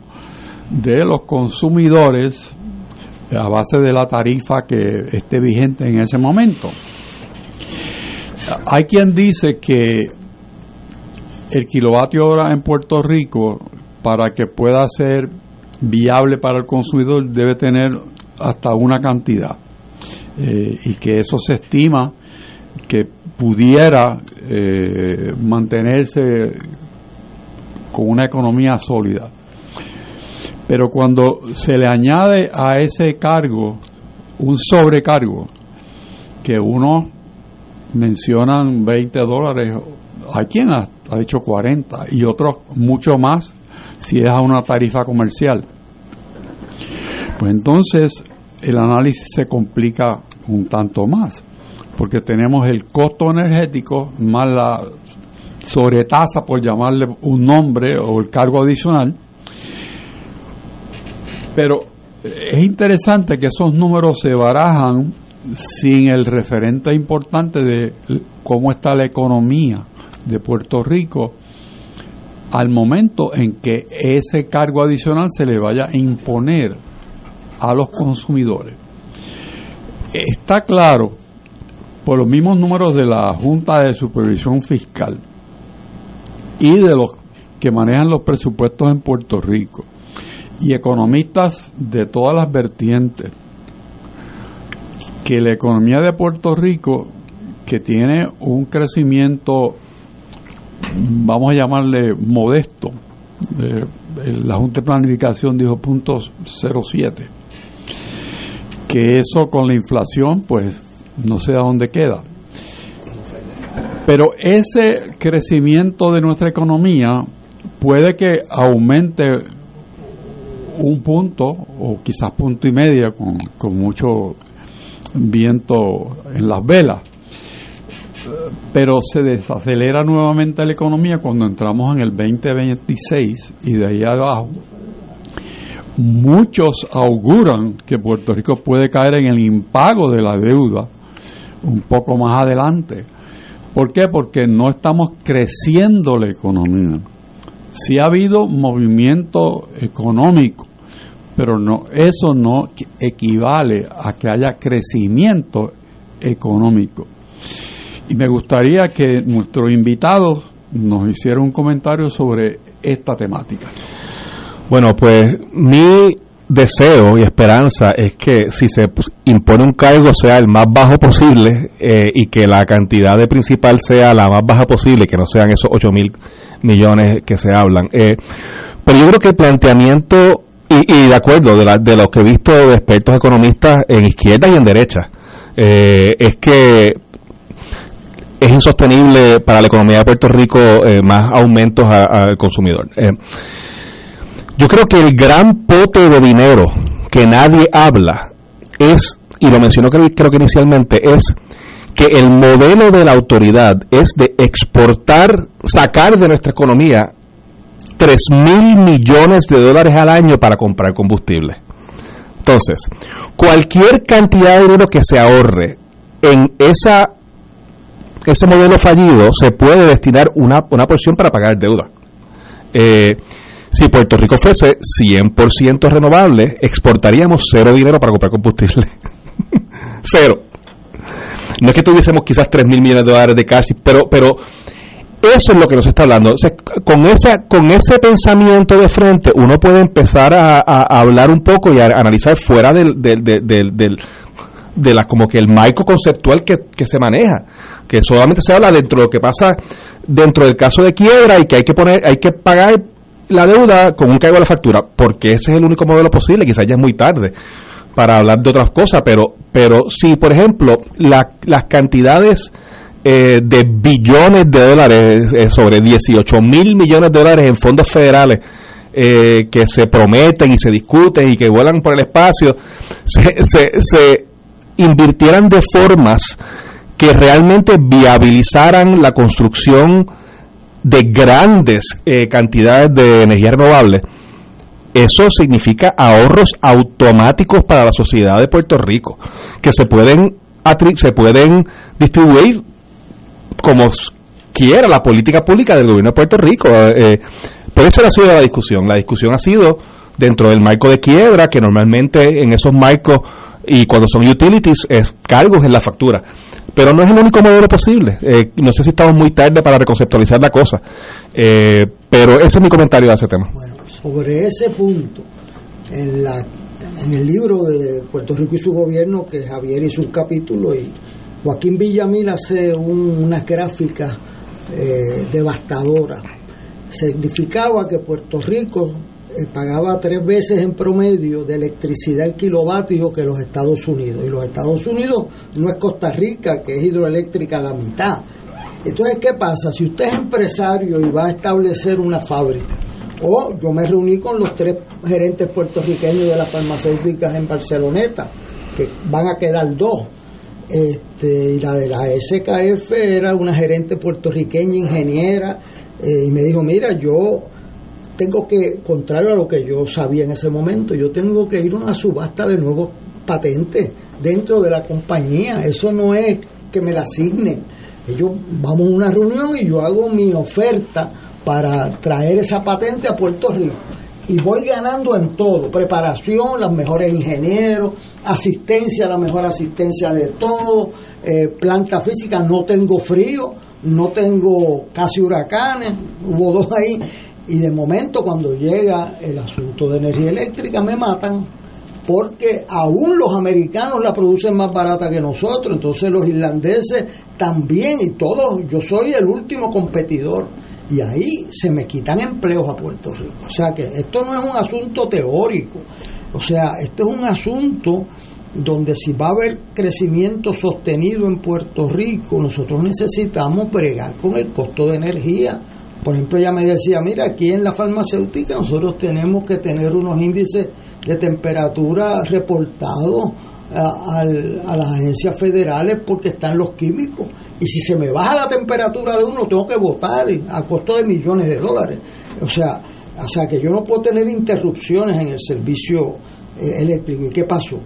de los consumidores a base de la tarifa que esté vigente en ese momento. Hay quien dice que el kilovatio hora en Puerto Rico, para que pueda ser viable para el consumidor, debe tener hasta una cantidad. Eh, y que eso se estima que pudiera eh, mantenerse con una economía sólida. Pero cuando se le añade a ese cargo un sobrecargo, que uno mencionan 20 dólares, hay quien ha, ha dicho 40 y otros mucho más si es a una tarifa comercial. Pues entonces el análisis se complica un tanto más, porque tenemos el costo energético más la sobretasa, por llamarle un nombre, o el cargo adicional. Pero es interesante que esos números se barajan sin el referente importante de cómo está la economía de Puerto Rico al momento en que ese cargo adicional se le vaya a imponer a los consumidores. Está claro, por los mismos números de la Junta de Supervisión Fiscal y de los que manejan los presupuestos en Puerto Rico, y economistas de todas las vertientes, que la economía de Puerto Rico, que tiene un crecimiento, vamos a llamarle modesto, eh, la Junta de Planificación dijo punto 07, que eso con la inflación pues no sé a dónde queda. Pero ese crecimiento de nuestra economía puede que aumente un punto o quizás punto y medio con, con mucho viento en las velas. Pero se desacelera nuevamente la economía cuando entramos en el 2026 y de ahí abajo. Muchos auguran que Puerto Rico puede caer en el impago de la deuda un poco más adelante. ¿Por qué? Porque no estamos creciendo la economía. Si ha habido movimiento económico pero no eso no equivale a que haya crecimiento económico. Y me gustaría que nuestro invitado nos hiciera un comentario sobre esta temática. Bueno, pues mi deseo y esperanza es que si se impone un cargo sea el más bajo posible eh, y que la cantidad de principal sea la más baja posible, que no sean esos 8 mil millones que se hablan. Eh, pero yo creo que el planteamiento y, de acuerdo, de, la, de lo que he visto de expertos economistas en izquierda y en derecha, eh, es que es insostenible para la economía de Puerto Rico eh, más aumentos al consumidor. Eh, yo creo que el gran pote de dinero que nadie habla es, y lo mencionó creo, creo que inicialmente, es que el modelo de la autoridad es de exportar, sacar de nuestra economía 3 mil millones de dólares al año para comprar combustible. Entonces, cualquier cantidad de dinero que se ahorre en esa, ese modelo fallido se puede destinar una, una porción para pagar deuda. Eh, si Puerto Rico fuese 100% renovable, exportaríamos cero dinero para comprar combustible. cero. No es que tuviésemos quizás 3 mil millones de dólares de cash, pero, pero eso es lo que nos está hablando. con, esa, con ese pensamiento de frente, uno puede empezar a, hablar un poco y a analizar fuera del, del, del, de la, como que el marco conceptual que, que, se maneja, que solamente se habla dentro de lo que pasa dentro del caso de quiebra y que hay que poner, hay que pagar la deuda con un cargo de la factura, porque ese es el único modelo posible, quizás ya es muy tarde para hablar de otras cosas, pero, pero si, por ejemplo, las cantidades eh, de billones de dólares, eh, sobre 18 mil millones de dólares en fondos federales eh, que se prometen y se discuten y que vuelan por el espacio, se, se, invirtieran de formas que realmente viabilizaran la construcción de grandes cantidades de energía renovable, eso significa ahorros automáticos para la sociedad de Puerto Rico, que se pueden, se pueden distribuir como quiera la política pública del gobierno de Puerto Rico. Eh, eh, por eso ha sido la discusión. La discusión ha sido dentro del marco de quiebra, que normalmente en esos marcos y cuando son utilities es cargos en la factura. Pero no es el único modelo posible. Eh, no sé si estamos muy tarde para reconceptualizar la cosa. pero ese es mi comentario a ese tema. Bueno, sobre ese punto, en, la, en el libro de Puerto Rico y su gobierno, que Javier hizo un capítulo y Joaquín Villamil hace unas gráficas eh, devastadoras. Significaba que Puerto Rico eh, pagaba tres veces en promedio de electricidad el kilovatio que los Estados Unidos. Y los Estados Unidos no es Costa Rica, que es hidroeléctrica la mitad. Entonces, ¿qué pasa? Si usted es empresario y va a establecer una fábrica, O yo me reuní con los tres gerentes puertorriqueños de las farmacéuticas en Barceloneta, que van a quedar dos. Este, y la de la SKF era una gerente puertorriqueña, ingeniera, eh, y me dijo, mira, yo tengo que, contrario a lo que yo sabía en ese momento, yo tengo que ir a una subasta de nuevos patentes dentro de la compañía. Eso no es que me la asignen. Ellos vamos a una reunión y yo hago mi oferta para traer esa patente a Puerto Rico. Y voy ganando en todo, preparación, los mejores ingenieros, asistencia, la mejor asistencia de todo, eh, planta física, no tengo frío, no tengo casi huracanes, hubo dos ahí, y de momento cuando llega el asunto de energía eléctrica me matan porque aún los americanos la producen más barata que nosotros, entonces los irlandeses también y todos, yo soy el último competidor y ahí se me quitan empleos a Puerto Rico. O sea que esto no es un asunto teórico, o sea, esto es un asunto donde si va a haber crecimiento sostenido en Puerto Rico, nosotros necesitamos bregar con el costo de energía. Por ejemplo, ella me decía, mira, aquí en la farmacéutica nosotros tenemos que tener unos índices de temperatura reportados a, a las agencias federales porque están los químicos. Y si se me baja la temperatura de uno, tengo que votar a costo de millones de dólares. O sea, o sea que yo no puedo tener interrupciones en el servicio eh, eléctrico. ¿Y qué pasó?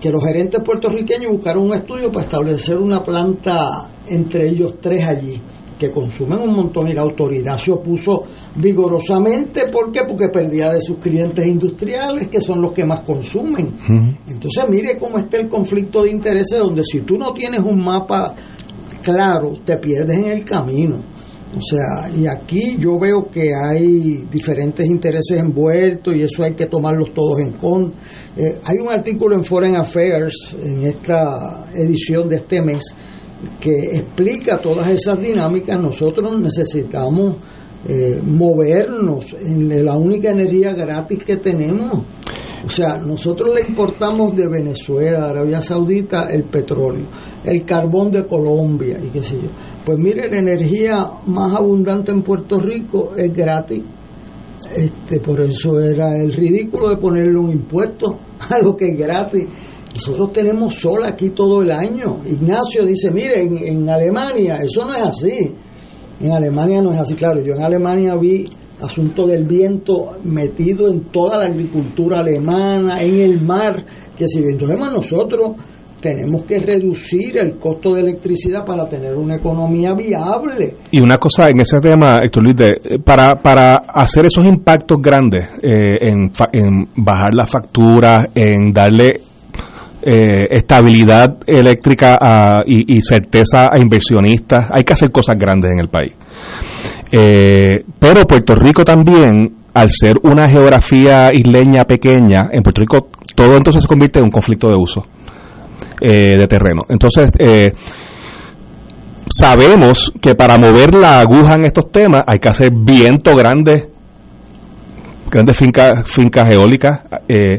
Que los gerentes puertorriqueños buscaron un estudio para establecer una planta entre ellos tres allí que consumen un montón y la autoridad se opuso vigorosamente. ¿Por qué? Porque perdía de sus clientes industriales, que son los que más consumen. Entonces, mire cómo está el conflicto de intereses, donde si tú no tienes un mapa claro, te pierdes en el camino. O sea, y aquí yo veo que hay diferentes intereses envueltos y eso hay que tomarlos todos en cuenta. Eh, hay un artículo en Foreign Affairs en esta edición de este mes que explica todas esas dinámicas. Nosotros necesitamos eh, movernos en la única energía gratis que tenemos. O sea, nosotros le importamos de Venezuela, Arabia Saudita, el petróleo, el carbón de Colombia y qué sé yo. Pues mire, la energía más abundante en Puerto Rico es gratis. Este, por eso era el ridículo de ponerle un impuesto a lo que es gratis. Nosotros tenemos sol aquí todo el año. Ignacio dice, mire, en, Alemania eso no es así. En Alemania no es así, claro. Yo en Alemania vi asunto del viento metido en toda la agricultura alemana, en el mar, que si entonces nosotros tenemos que reducir el costo de electricidad para tener una economía viable. Y una cosa en ese tema, Héctor Luis, para, para hacer esos impactos grandes eh, en, en bajar la factura, en darle eh, estabilidad eléctrica y, y, certeza a inversionistas. Hay que hacer cosas grandes en el país. Eh, pero Puerto Rico también, al ser una geografía isleña pequeña, en Puerto Rico todo entonces se convierte en un conflicto de uso eh, de terreno. Entonces, eh, sabemos que para mover la aguja en estos temas hay que hacer viento grandes, grandes fincas, fincas eólicas. Eh,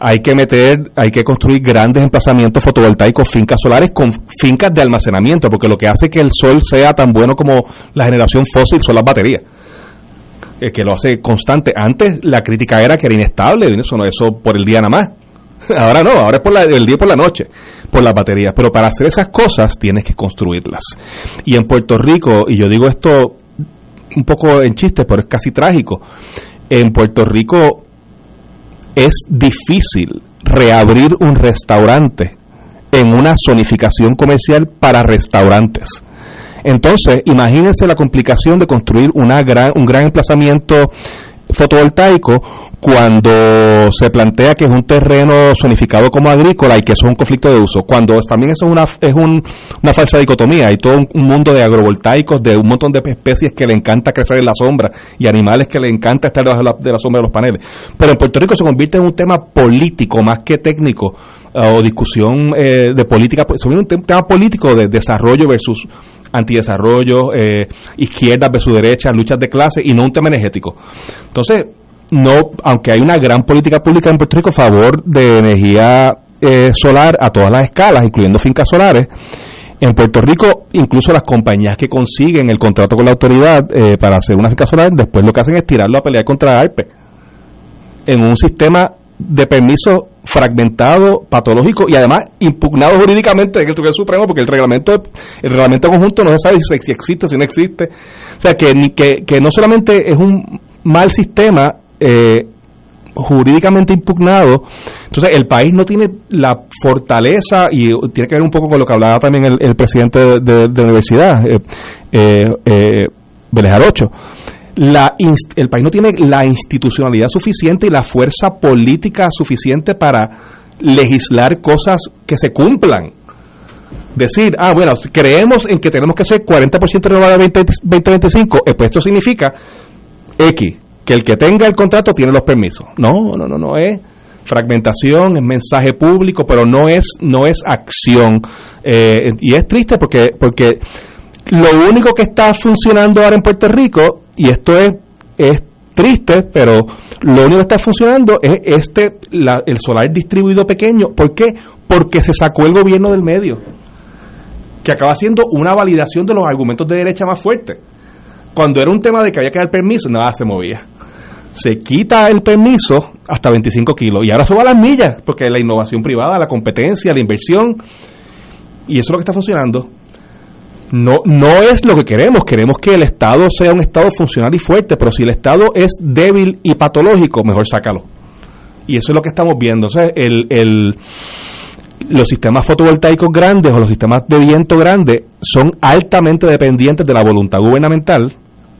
hay que meter, hay que construir grandes emplazamientos fotovoltaicos, fincas solares con fincas de almacenamiento, porque lo que hace que el sol sea tan bueno como la generación fósil son las baterías. Es que lo hace constante. Antes la crítica era que era inestable, eso no eso por el día nada más. Ahora no, ahora es por el día y por la noche, por las baterías. Pero para hacer esas cosas tienes que construirlas. Y en Puerto Rico, y yo digo esto un poco en chiste, pero es casi trágico, en Puerto Rico es difícil reabrir un restaurante en una zonificación comercial para restaurantes. Entonces, imagínense la complicación de construir una gran, un gran emplazamiento fotovoltaico cuando se plantea que es un terreno zonificado como agrícola y que es un conflicto de uso, cuando también eso es una, es una falsa dicotomía, hay todo un, mundo de agrovoltaicos, de un montón de especies que le encanta crecer en la sombra y animales que le encanta estar debajo de la, sombra de los paneles. Pero en Puerto Rico se convierte en un tema político más que técnico o discusión eh, de política, se un tema político de desarrollo versus antidesarrollo, eh, izquierda versus derecha, luchas de clase y no un tema energético. Entonces, no, aunque hay una gran política pública en Puerto Rico a favor de energía eh, solar a todas las escalas, incluyendo fincas solares, En Puerto Rico, incluso las compañías que consiguen el contrato con la autoridad eh, para hacer una finca solar, después lo que hacen es tirarlo a pelear contra ARPE. En un sistema de permiso fragmentado, patológico y además impugnado jurídicamente en el Tribunal Supremo porque el reglamento el reglamento conjunto no se sabe si, existe, si no existe. O sea, que, que, que no solamente es un mal sistema eh, jurídicamente impugnado, entonces el país no tiene la fortaleza y tiene que ver un poco con lo que hablaba también el, presidente de, la universidad, eh, eh, eh la, el país no tiene la institucionalidad suficiente y la fuerza política suficiente para legislar cosas que se cumplan. Decir, ah, bueno, creemos en que tenemos que ser 40% renovable 2025, eh, pues esto significa X, que el que tenga el contrato tiene los permisos. No, no, no, no es fragmentación, es mensaje público, pero no es no es acción. Eh, y es triste porque porque lo único que está funcionando ahora en Puerto Rico, y esto es, es triste, pero lo único que está funcionando es este el solar distribuido pequeño. ¿Por qué? Porque se sacó el gobierno del medio, que acaba siendo una validación de los argumentos de derecha más fuertes. Cuando era un tema de que había que dar permiso, nada se movía. Se quita el permiso hasta 25 kilos y ahora suba las millas, porque la innovación privada, la competencia, la inversión, y eso es lo que está funcionando no, no es lo que queremos. Queremos que el Estado sea un Estado funcional y fuerte, pero si el Estado es débil y patológico, mejor sácalo. Y eso es lo que estamos viendo. Los sistemas fotovoltaicos grandes o los sistemas de viento grandes son altamente dependientes de la voluntad gubernamental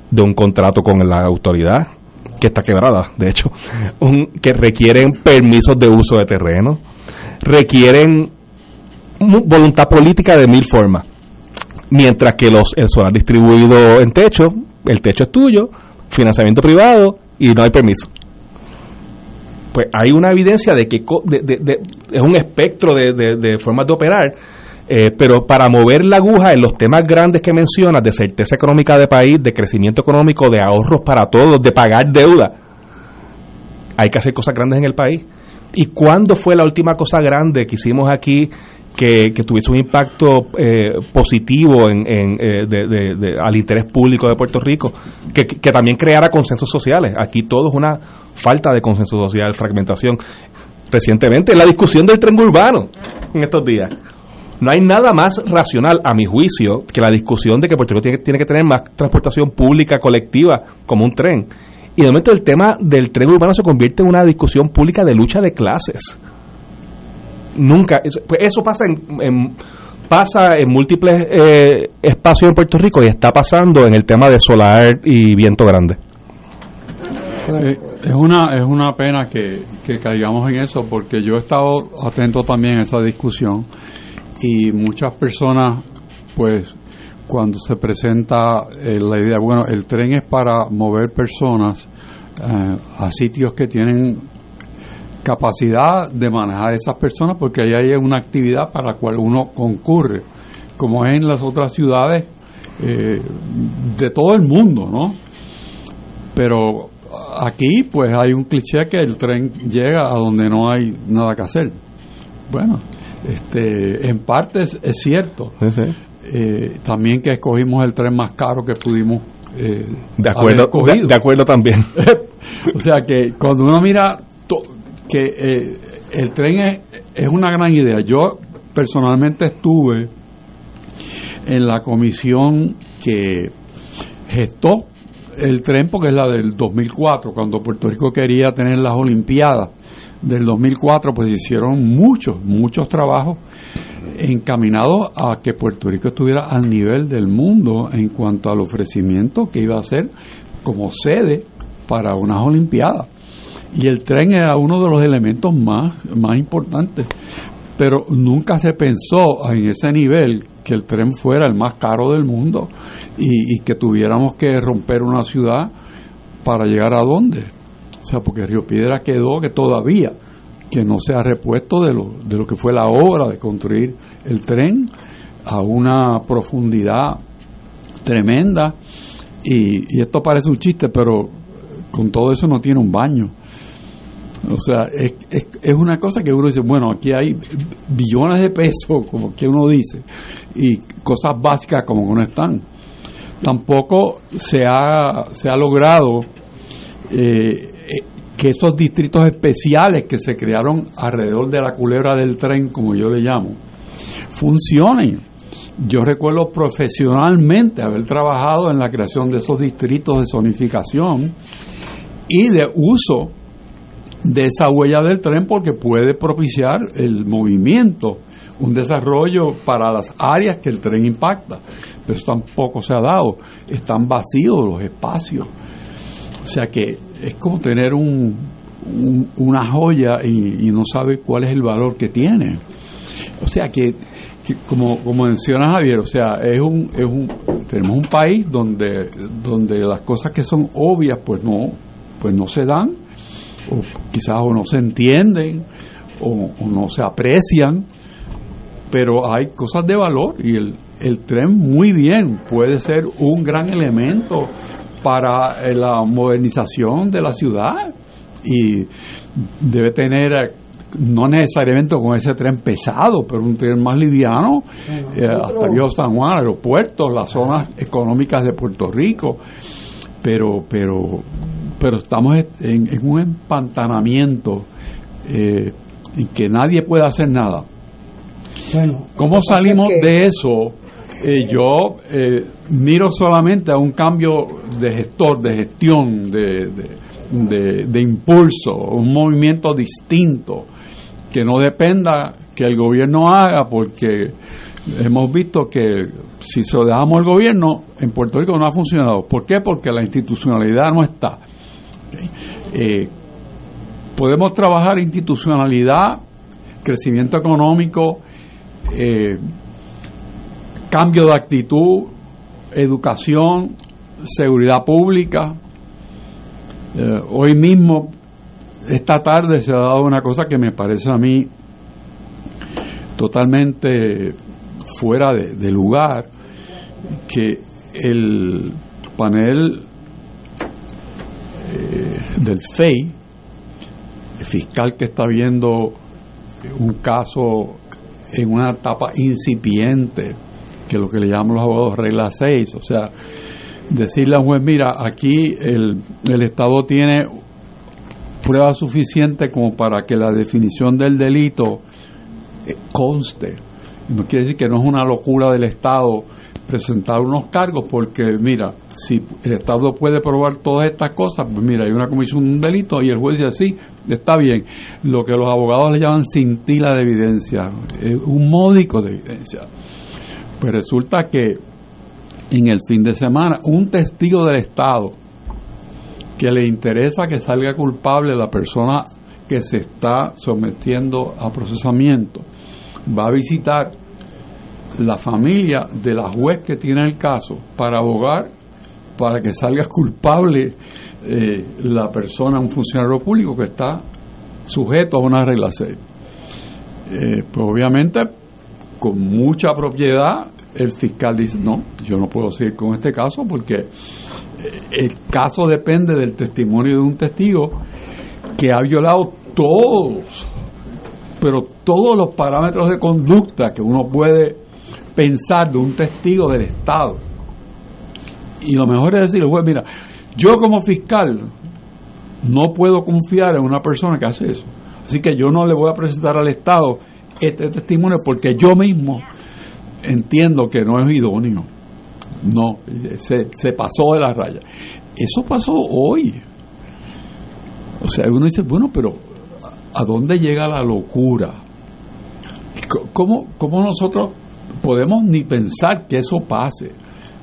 de un contrato con la autoridad que está quebrada, de hecho, que requieren permisos de uso de terreno, requieren voluntad política de mil formas mientras que los, el solar distribuido en techo, el techo es tuyo, financiamiento privado y no hay permiso. Pues hay una evidencia de que es un espectro de, formas de operar, eh, pero para mover la aguja en los temas grandes que mencionas, de certeza económica de país, de crecimiento económico, de ahorros para todos, de pagar deuda, hay que hacer cosas grandes en el país. ¿Y cuándo fue la última cosa grande que hicimos aquí que, tuviese un impacto eh, positivo en, eh, al interés público de Puerto Rico, que, también creara consensos sociales. Aquí todo es una falta de consenso social, fragmentación. Recientemente, la discusión del tren urbano en estos días. No hay nada más racional, a mi juicio, que la discusión de que Puerto Rico tiene que tener más transportación pública colectiva como un tren. Y de momento el tema del tren urbano se convierte en una discusión pública de lucha de clases nunca, pues eso pasa en, pasa en múltiples eh, espacios en Puerto Rico y está pasando en el tema de solar y viento grande. Eh, es una es una pena que, que caigamos en eso porque yo he estado atento también a esa discusión y muchas personas pues cuando se presenta eh, la idea bueno el tren es para mover personas a sitios que tienen capacidad de manejar a esas personas porque ahí hay una actividad para la cual uno concurre, como es en las otras ciudades eh, de todo el mundo, ¿no? Pero aquí pues hay un cliché que el tren llega a donde no hay nada que hacer. Bueno, este, en parte es, cierto. Eh, también que escogimos el tren más caro que pudimos eh, de acuerdo de, acuerdo también o sea que cuando uno mira que eh, el tren es, es una gran idea. Yo personalmente estuve en la comisión que gestó el tren, porque es la del 2004, cuando Puerto Rico quería tener las Olimpiadas del 2004, pues hicieron muchos, muchos trabajos encaminados a que Puerto Rico estuviera al nivel del mundo en cuanto al ofrecimiento que iba a hacer como sede para unas Olimpiadas y el tren era uno de los elementos más, más importantes. Pero nunca se pensó en ese nivel que el tren fuera el más caro del mundo y, que tuviéramos que romper una ciudad para llegar a dónde. O sea, porque Río Piedra quedó que todavía que no se ha repuesto de lo, de lo que fue la obra de construir el tren a una profundidad tremenda. Y, y esto parece un chiste, pero con todo eso no tiene un baño. O sea, es, una cosa que uno dice, bueno, aquí hay billones de pesos, como que uno dice, y cosas básicas como que no están. Tampoco se ha, se ha logrado eh, que esos distritos especiales que se crearon alrededor de la culebra del tren, como yo le llamo, funcionen. Yo recuerdo profesionalmente haber trabajado en la creación de esos distritos de zonificación y de uso de esa huella del tren porque puede propiciar el movimiento, un desarrollo para las áreas que el tren impacta. Pero eso tampoco se ha dado. Están vacíos los espacios. O sea que es como tener un, una joya y, no sabe cuál es el valor que tiene. O sea que, como, como menciona Javier, o sea, es un, es un, tenemos un país donde, donde las cosas que son obvias pues no, pues no se dan, o quizás o no se entienden, o, no se aprecian, pero hay cosas de valor y el, el tren muy bien puede ser un gran elemento para eh, la modernización de la ciudad y debe tener eh, no necesariamente con ese tren pesado, pero un tren más liviano, eh, hasta Viejo San Juan, aeropuertos, las zonas económicas de Puerto Rico, pero, pero, pero estamos en, un empantanamiento en que nadie puede hacer nada. Bueno, ¿Cómo salimos de eso? Eh, yo eh, miro solamente a un cambio de gestor, de gestión, de, de, impulso, un movimiento distinto, que no dependa que el gobierno haga, porque hemos visto que si se lo dejamos al gobierno, en Puerto Rico no ha funcionado. ¿Por qué? Porque la institucionalidad no está. Eh, podemos trabajar institucionalidad, crecimiento económico, eh, cambio de actitud, educación, seguridad pública. Eh, hoy mismo, esta tarde, se ha dado una cosa que me parece a mí totalmente fuera de, lugar, que el panel eh, del FEI, el fiscal que está viendo un caso en una etapa incipiente, que lo que le llaman los abogados regla 6, o sea, decirle a un juez, mira, aquí el, el Estado tiene pruebas suficientes como para que la definición del delito eh, conste. No quiere decir que no es una locura del Estado presentar unos cargos, porque mira, si el Estado puede probar todas estas cosas, pues mira, hay una comisión de un delito y el juez dice, sí, está bien. Lo que los abogados le llaman cintila de evidencia, un módico de evidencia. Pues resulta que en el fin de semana un testigo del Estado que le interesa que salga culpable la persona que se está sometiendo a procesamiento va a visitar la familia de la juez que tiene el caso para abogar para que salga culpable eh, la persona, un funcionario público que está sujeto a una regla 6. Eh, pues obviamente con mucha propiedad, el fiscal dice, no, yo no puedo seguir con este caso porque eh, el caso depende del testimonio de un testigo que ha violado todos, pero todos los parámetros de conducta que uno puede pensar de un testigo del Estado. Y lo mejor es decirle, juez, mira, yo como fiscal no puedo confiar en una persona que hace eso. Así que yo no le voy a presentar al Estado este testimonio porque yo mismo entiendo que no es idóneo. No, se, se pasó de la raya. Eso pasó hoy. O sea, uno dice, bueno, pero ¿a dónde llega la locura? ¿Cómo, cómo nosotros podemos ni pensar que eso pase?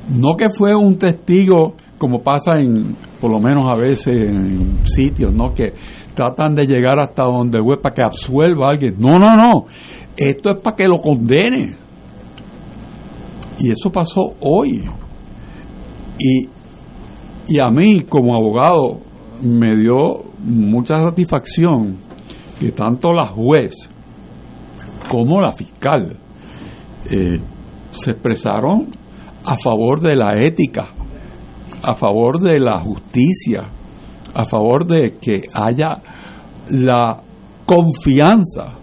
No que fue un testigo como pasa en, por lo menos a veces en sitios, ¿no? Que tratan de llegar hasta donde el para que absuelva a alguien. No, no, no. Esto es para que lo condene. Y eso pasó hoy. Y, y a mí, como abogado, me dio mucha satisfacción que tanto la juez como la fiscal eh, se expresaron a favor de la ética, a favor de la justicia, a favor de que haya la confianza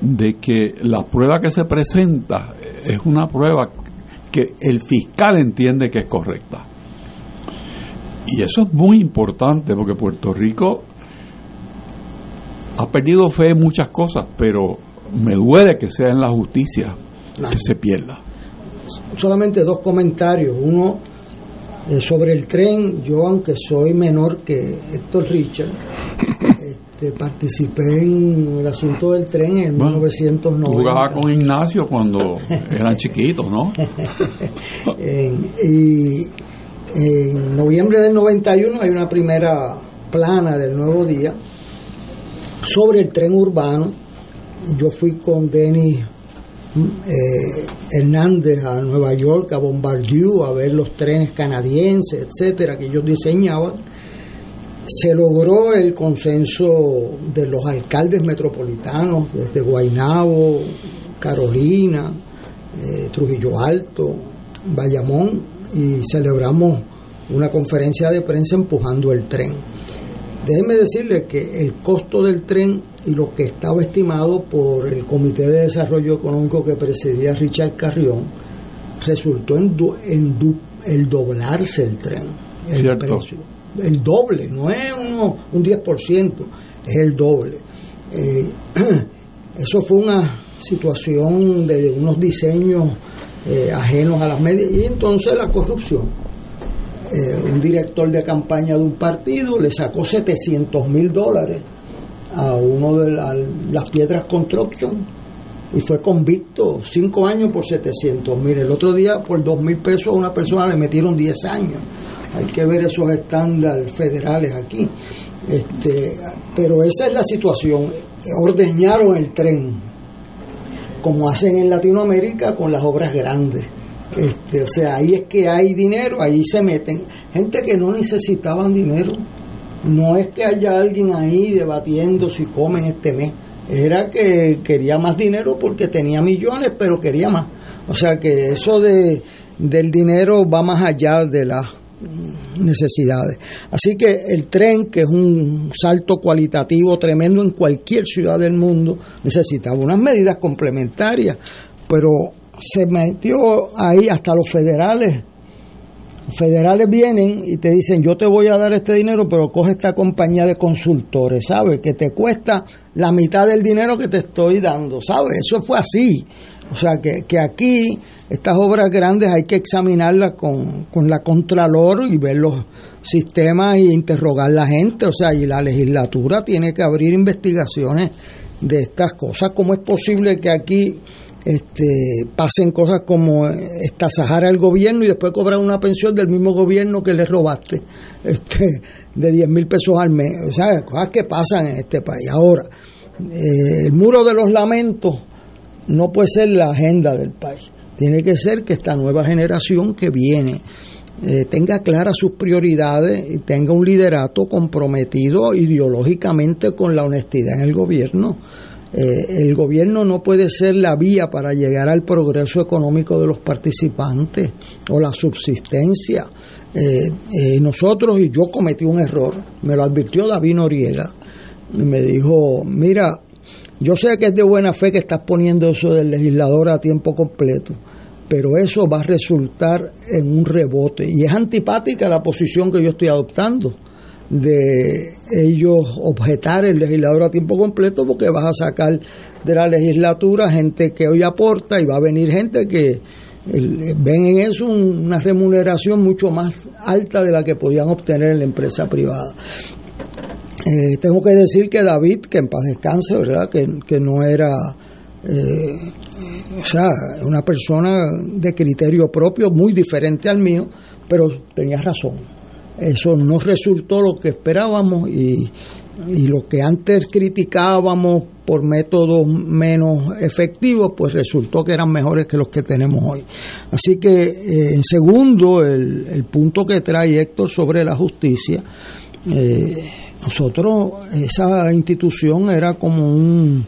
de que la prueba que se presenta es una prueba que el fiscal entiende que es correcta. Y eso es muy importante porque Puerto Rico ha perdido fe en muchas cosas, pero me duele que sea en la justicia que se pierda. Solamente dos comentarios. Uno, eh, sobre el tren, yo aunque soy menor que Héctor Richard, este, participé en el asunto del tren en Bueno, 1990. Tú jugabas con Ignacio cuando eran chiquitos, ¿no? En- y en noviembre del 91 hay una primera plana del Nuevo Día sobre el tren urbano. Yo fui con Denis eh, Hernández a Nueva York, a Bombardier, a ver los trenes canadienses, etcétera, que ellos diseñaban. Se logró el consenso de los alcaldes metropolitanos, desde Guaynabo, Carolina, eh, Trujillo Alto, Bayamón, y celebramos una conferencia de prensa empujando el tren. Déjenme decirle que el costo del tren y lo que estaba estimado por el Comité de Desarrollo Económico que presidía Richard Carrión resultó en, el doblarse el tren, el Cierto. precio. El doble, no es uno, un 10%, es el doble. Eh, eso fue una situación de unos diseños eh, ajenos a las medias y entonces la corrupción. Eh, un director de campaña de un partido le sacó 700 mil dólares a uno de la- las piedras construction y fue convicto cinco años por 700 mil. El otro día por dos mil pesos a una persona le metieron 10 años. Hay que ver esos estándares federales aquí. Este, pero esa es la situación. Ordeñaron el tren, como hacen en Latinoamérica con las obras grandes. Este, o sea, ahí es que hay dinero, ahí se meten. Gente que no necesitaban dinero. No es que haya alguien ahí debatiendo si comen este mes. Era que quería más dinero porque tenía millones, pero quería más. O sea que eso de, del dinero va más allá de las necesidades. Así que el tren, que es un salto cualitativo tremendo en cualquier ciudad del mundo, necesitaba unas medidas complementarias, pero se metió ahí hasta los federales. Los federales vienen y te dicen, yo te voy a dar este dinero, pero coge esta compañía de consultores, ¿sabes? Que te cuesta la mitad del dinero que te estoy dando, ¿sabes? Eso fue así. O sea, que, que aquí estas obras grandes hay que examinarlas con, con la Contralor y ver los sistemas y interrogar la gente. O sea, y la legislatura tiene que abrir investigaciones de estas cosas. ¿Cómo es posible que aquí este, pasen cosas como eh, estasajar al gobierno y después cobrar una pensión del mismo gobierno que le robaste este, de 10 mil pesos al mes? O sea, cosas que pasan en este país. Ahora, eh, el muro de los lamentos no puede ser la agenda del país. Tiene que ser que esta nueva generación que viene eh, tenga claras sus prioridades y tenga un liderato comprometido ideológicamente con la honestidad en el gobierno. Eh, el gobierno no puede ser la vía para llegar al progreso económico de los participantes o la subsistencia. Eh, eh, nosotros, y yo cometí un error, me lo advirtió David Noriega, y me dijo, mira, yo sé que es de buena fe que estás poniendo eso del legislador a tiempo completo, pero eso va a resultar en un rebote. Y es antipática la posición que yo estoy adoptando de ellos objetar el legislador a tiempo completo porque vas a sacar de la legislatura gente que hoy aporta y va a venir gente que ven en eso un- una remuneración mucho más alta de la que podían obtener en la empresa privada. Eh, tengo que decir que David, que en paz descanse, ¿verdad? Que, que no era, eh, o sea, una persona de criterio propio muy diferente al mío, pero tenía razón. Eso no resultó lo que esperábamos y, y lo que antes criticábamos por métodos menos efectivos, pues resultó que eran mejores que los que tenemos hoy. Así que, eh, en segundo, el, el punto que trae Héctor sobre la justicia, eh, nosotros, esa institución era como un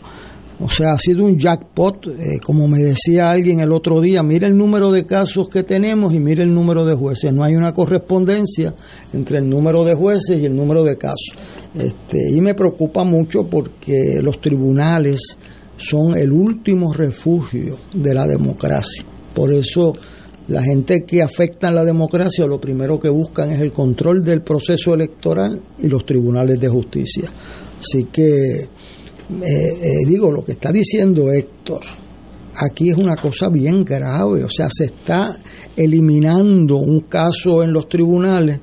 O sea, ha sido un jackpot, eh, como me decía alguien el otro día, mire el número de casos que tenemos y mire el número de jueces. No hay una correspondencia entre el número de jueces y el número de casos. Este, y me preocupa mucho porque los tribunales son el último refugio de la democracia. Por eso la gente que afecta a la democracia lo primero que buscan es el control del proceso electoral y los tribunales de justicia. Así que eh, eh, digo, lo que está diciendo Héctor, aquí es una cosa bien grave, o sea, se está eliminando un caso en los tribunales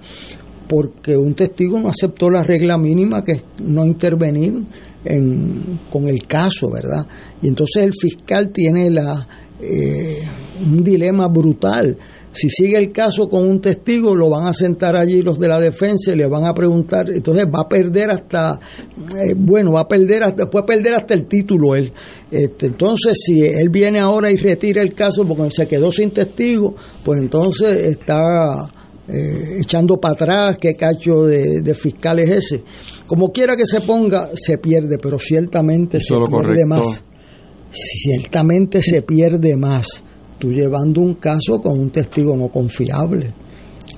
porque un testigo no aceptó la regla mínima que es no intervenir en, con el caso, ¿verdad? Y entonces el fiscal tiene la, eh, un dilema brutal si sigue el caso con un testigo, lo van a sentar allí los de la defensa y le van a preguntar. Entonces va a perder hasta, eh, bueno, va a perder hasta, puede perder hasta el título él. Este, entonces, si él viene ahora y retira el caso porque se quedó sin testigo, pues entonces está eh, echando para atrás qué cacho de, de, fiscal es ese. Como quiera que se ponga, se pierde, pero ciertamente se pierde más. Ciertamente se pierde más tú llevando un caso con un testigo no confiable.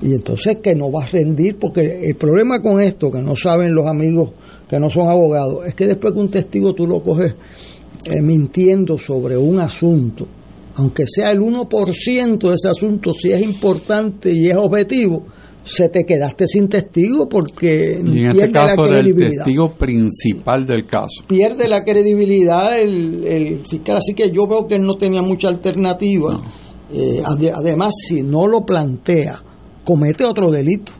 Y entonces que no va a rendir, porque el problema con esto, que no saben los amigos que no son abogados, es que después que un testigo tú lo coges eh, mintiendo sobre un asunto, aunque sea el 1% de ese asunto, si es importante y es objetivo, se te quedaste sin testigo porque y en este caso la el testigo principal del caso. Pierde la credibilidad el, fiscal, así que yo veo que él no tenía mucha alternativa. Eh, además, si no lo plantea, comete otro delito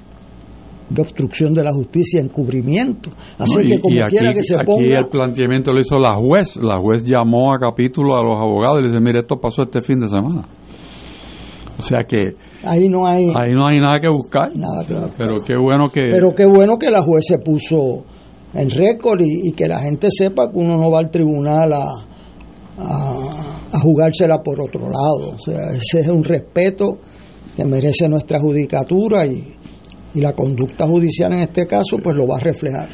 de obstrucción de la justicia, encubrimiento. Así que como quiera que se ponga... Aquí el planteamiento lo hizo la juez. La juez llamó a capítulo a los abogados y le dice, mire, esto pasó este fin de semana. O sea que ahí no hay ahí no hay nada que buscar. Pero qué bueno que Pero qué bueno que la juez se puso en récord y, que la gente sepa que uno no va al tribunal a, a, jugársela por otro lado. O sea, ese es un respeto que merece nuestra judicatura y, y la conducta judicial en este caso pues lo va a reflejar.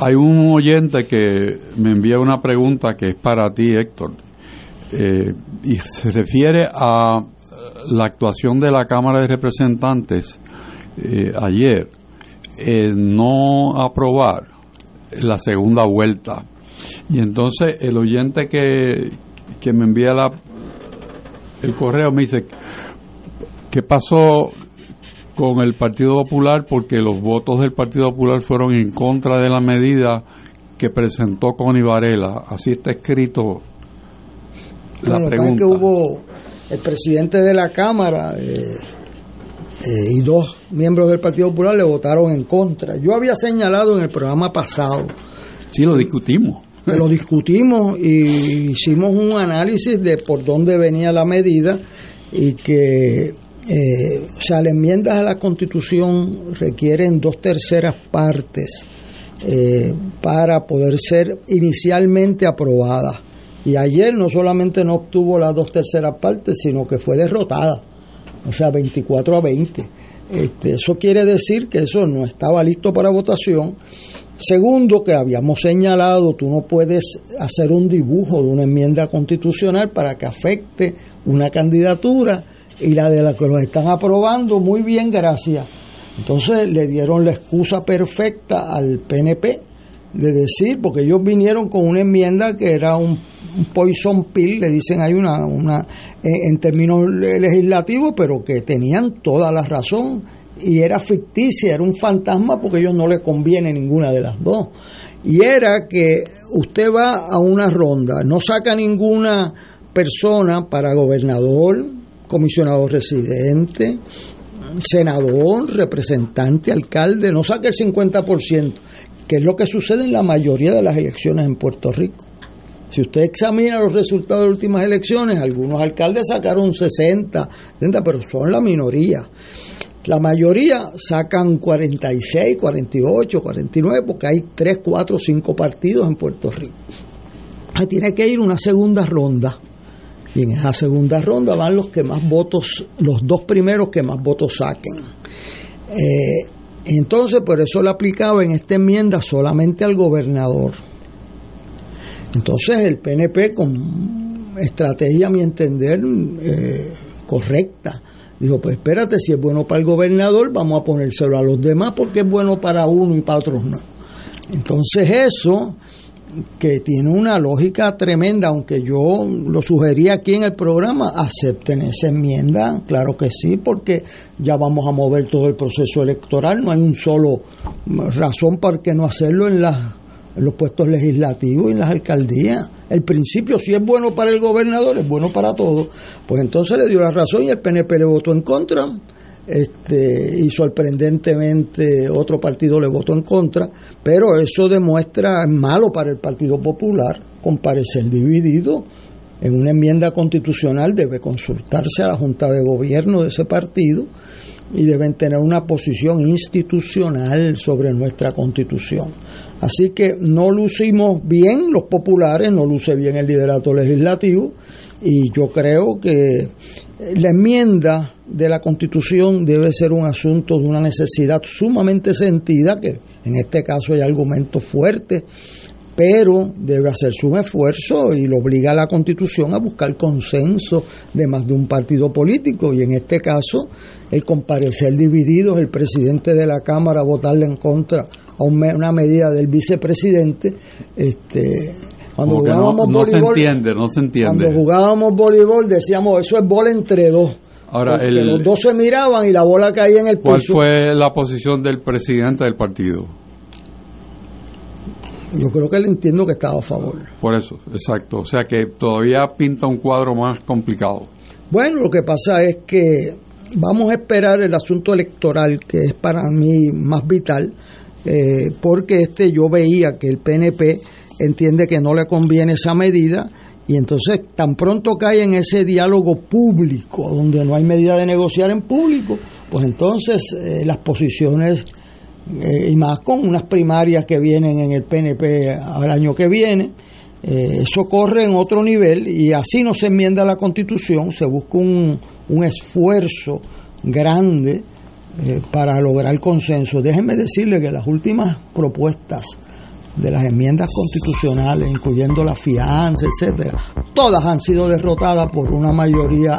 Hay un oyente que me envía una pregunta que es para ti, Héctor, eh, y se refiere a la actuación de la Cámara de Representantes eh, ayer en no aprobar la segunda vuelta. Y entonces el oyente que, que me envía la, el correo me dice, ¿qué pasó con el Partido Popular? Porque los votos del Partido Popular fueron en contra de la medida que presentó Connie Varela. Así está escrito la pregunta. Que hubo el presidente de la Cámara eh, eh, y dos miembros del Partido Popular le votaron en contra. Yo había señalado en el programa pasado. Sí, lo discutimos. Lo discutimos y hicimos un análisis de por dónde venía la medida y que, eh, o sea, las enmiendas a la Constitución requieren dos terceras partes para poder ser inicialmente aprobadas y ayer no solamente no obtuvo las dos terceras partes, sino que fue derrotada, o sea, 24 a 20. Este, eso quiere decir que eso no estaba listo para votación. Segundo, que habíamos señalado, tú no puedes hacer un dibujo de una enmienda constitucional para que afecte una candidatura y la de la que los están aprobando, muy bien, gracias. Entonces le dieron la excusa perfecta al PNP de decir, porque ellos vinieron con una enmienda que era un, poison pill, le dicen hay una, una en, términos legislativos, pero que tenían toda la razón y era ficticia, era un fantasma porque a ellos no les conviene ninguna de las dos. Y era que usted va a una ronda, no saca ninguna persona para gobernador, comisionado residente, senador, representante, alcalde, no saca el 50% que es lo que sucede en la mayoría de las elecciones en Puerto Rico. Si usted examina los resultados de las últimas elecciones, algunos alcaldes sacaron 60, 70, pero son la minoría. La mayoría sacan 46, 48, 49, porque hay 3, 4, 5 partidos en Puerto Rico. Ahí tiene que ir una segunda ronda. Y en esa segunda ronda van los que más votos, los dos primeros que más votos saquen. Eh, entonces, por eso le aplicaba en esta enmienda solamente al gobernador. Entonces el PNP con estrategia, a mi entender, eh, correcta, dijo, pues espérate, si es bueno para el gobernador, vamos a ponérselo a los demás porque es bueno para uno y para otros no. Entonces eso que tiene una lógica tremenda, aunque yo lo sugería aquí en el programa, acepten esa enmienda, claro que sí, porque ya vamos a mover todo el proceso electoral, no hay un solo razón para que no hacerlo en, en los puestos legislativos y en las alcaldías. El principio, si es bueno para el gobernador, es bueno para todos. Pues entonces le dio la razón y el PNP le votó en contra este, y sorprendentemente otro partido le votó en contra, pero eso demuestra malo para el Partido Popular comparecer dividido. En una enmienda constitucional debe consultarse a la Junta de Gobierno de ese partido y deben tener una posición institucional sobre nuestra constitución. Así que no lucimos bien los populares, no luce bien el liderato legislativo y yo creo que la enmienda de la Constitución debe ser un asunto de una necesidad sumamente sentida, que en este caso hay argumentos fuertes, pero debe hacerse un esfuerzo y lo obliga a la Constitución a buscar consenso de más de un partido político. Y en este caso, el comparecer dividido, el presidente de la Cámara votarle en contra a una medida del vicepresidente, este, cuando jugábamos no, se entiende, no se entiende. Cuando jugábamos voleibol decíamos, eso es bola entre dos. Ahora, los dos se miraban y la bola caía en el ¿Cuál fue la posición del presidente del partido? Yo creo que él entiendo que estaba a favor. Por eso, exacto. O sea que todavía pinta un cuadro más complicado. Bueno, lo que pasa es que vamos a esperar el asunto electoral, que es para mí más vital, eh, porque este yo veía que el PNP entiende que no le conviene esa medida y entonces tan pronto cae en ese diálogo público, donde no hay medida de negociar en público, pues entonces eh, las posiciones, eh, y más con unas primarias que vienen en el PNP al año que viene, eh, eso corre en otro nivel y así no se enmienda la constitución, se busca un, un esfuerzo grande para lograr consenso. Déjenme decirle que las últimas propuestas de las enmiendas constitucionales, incluyendo la fianza, etcétera, todas han sido derrotadas por una mayoría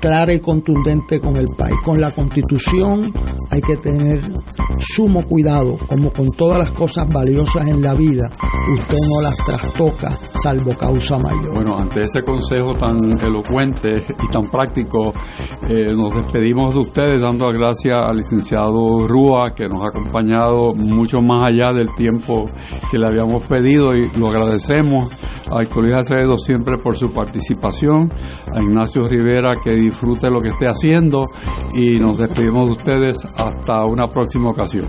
clara y contundente con el país. Con la constitución hay que tener sumo cuidado, como con todas las cosas valiosas en la vida, usted no las trastoca salvo causa mayor. Bueno, ante ese consejo tan elocuente y tan práctico, eh, nos despedimos de ustedes dando las gracias al licenciado Rúa, que nos ha acompañado mucho más allá del tiempo que le habíamos pedido y lo agradecemos. A Colegio Acevedo siempre por su participación, a Ignacio Rivera que disfrute lo que esté haciendo y nos despedimos de ustedes hasta una próxima ocasión.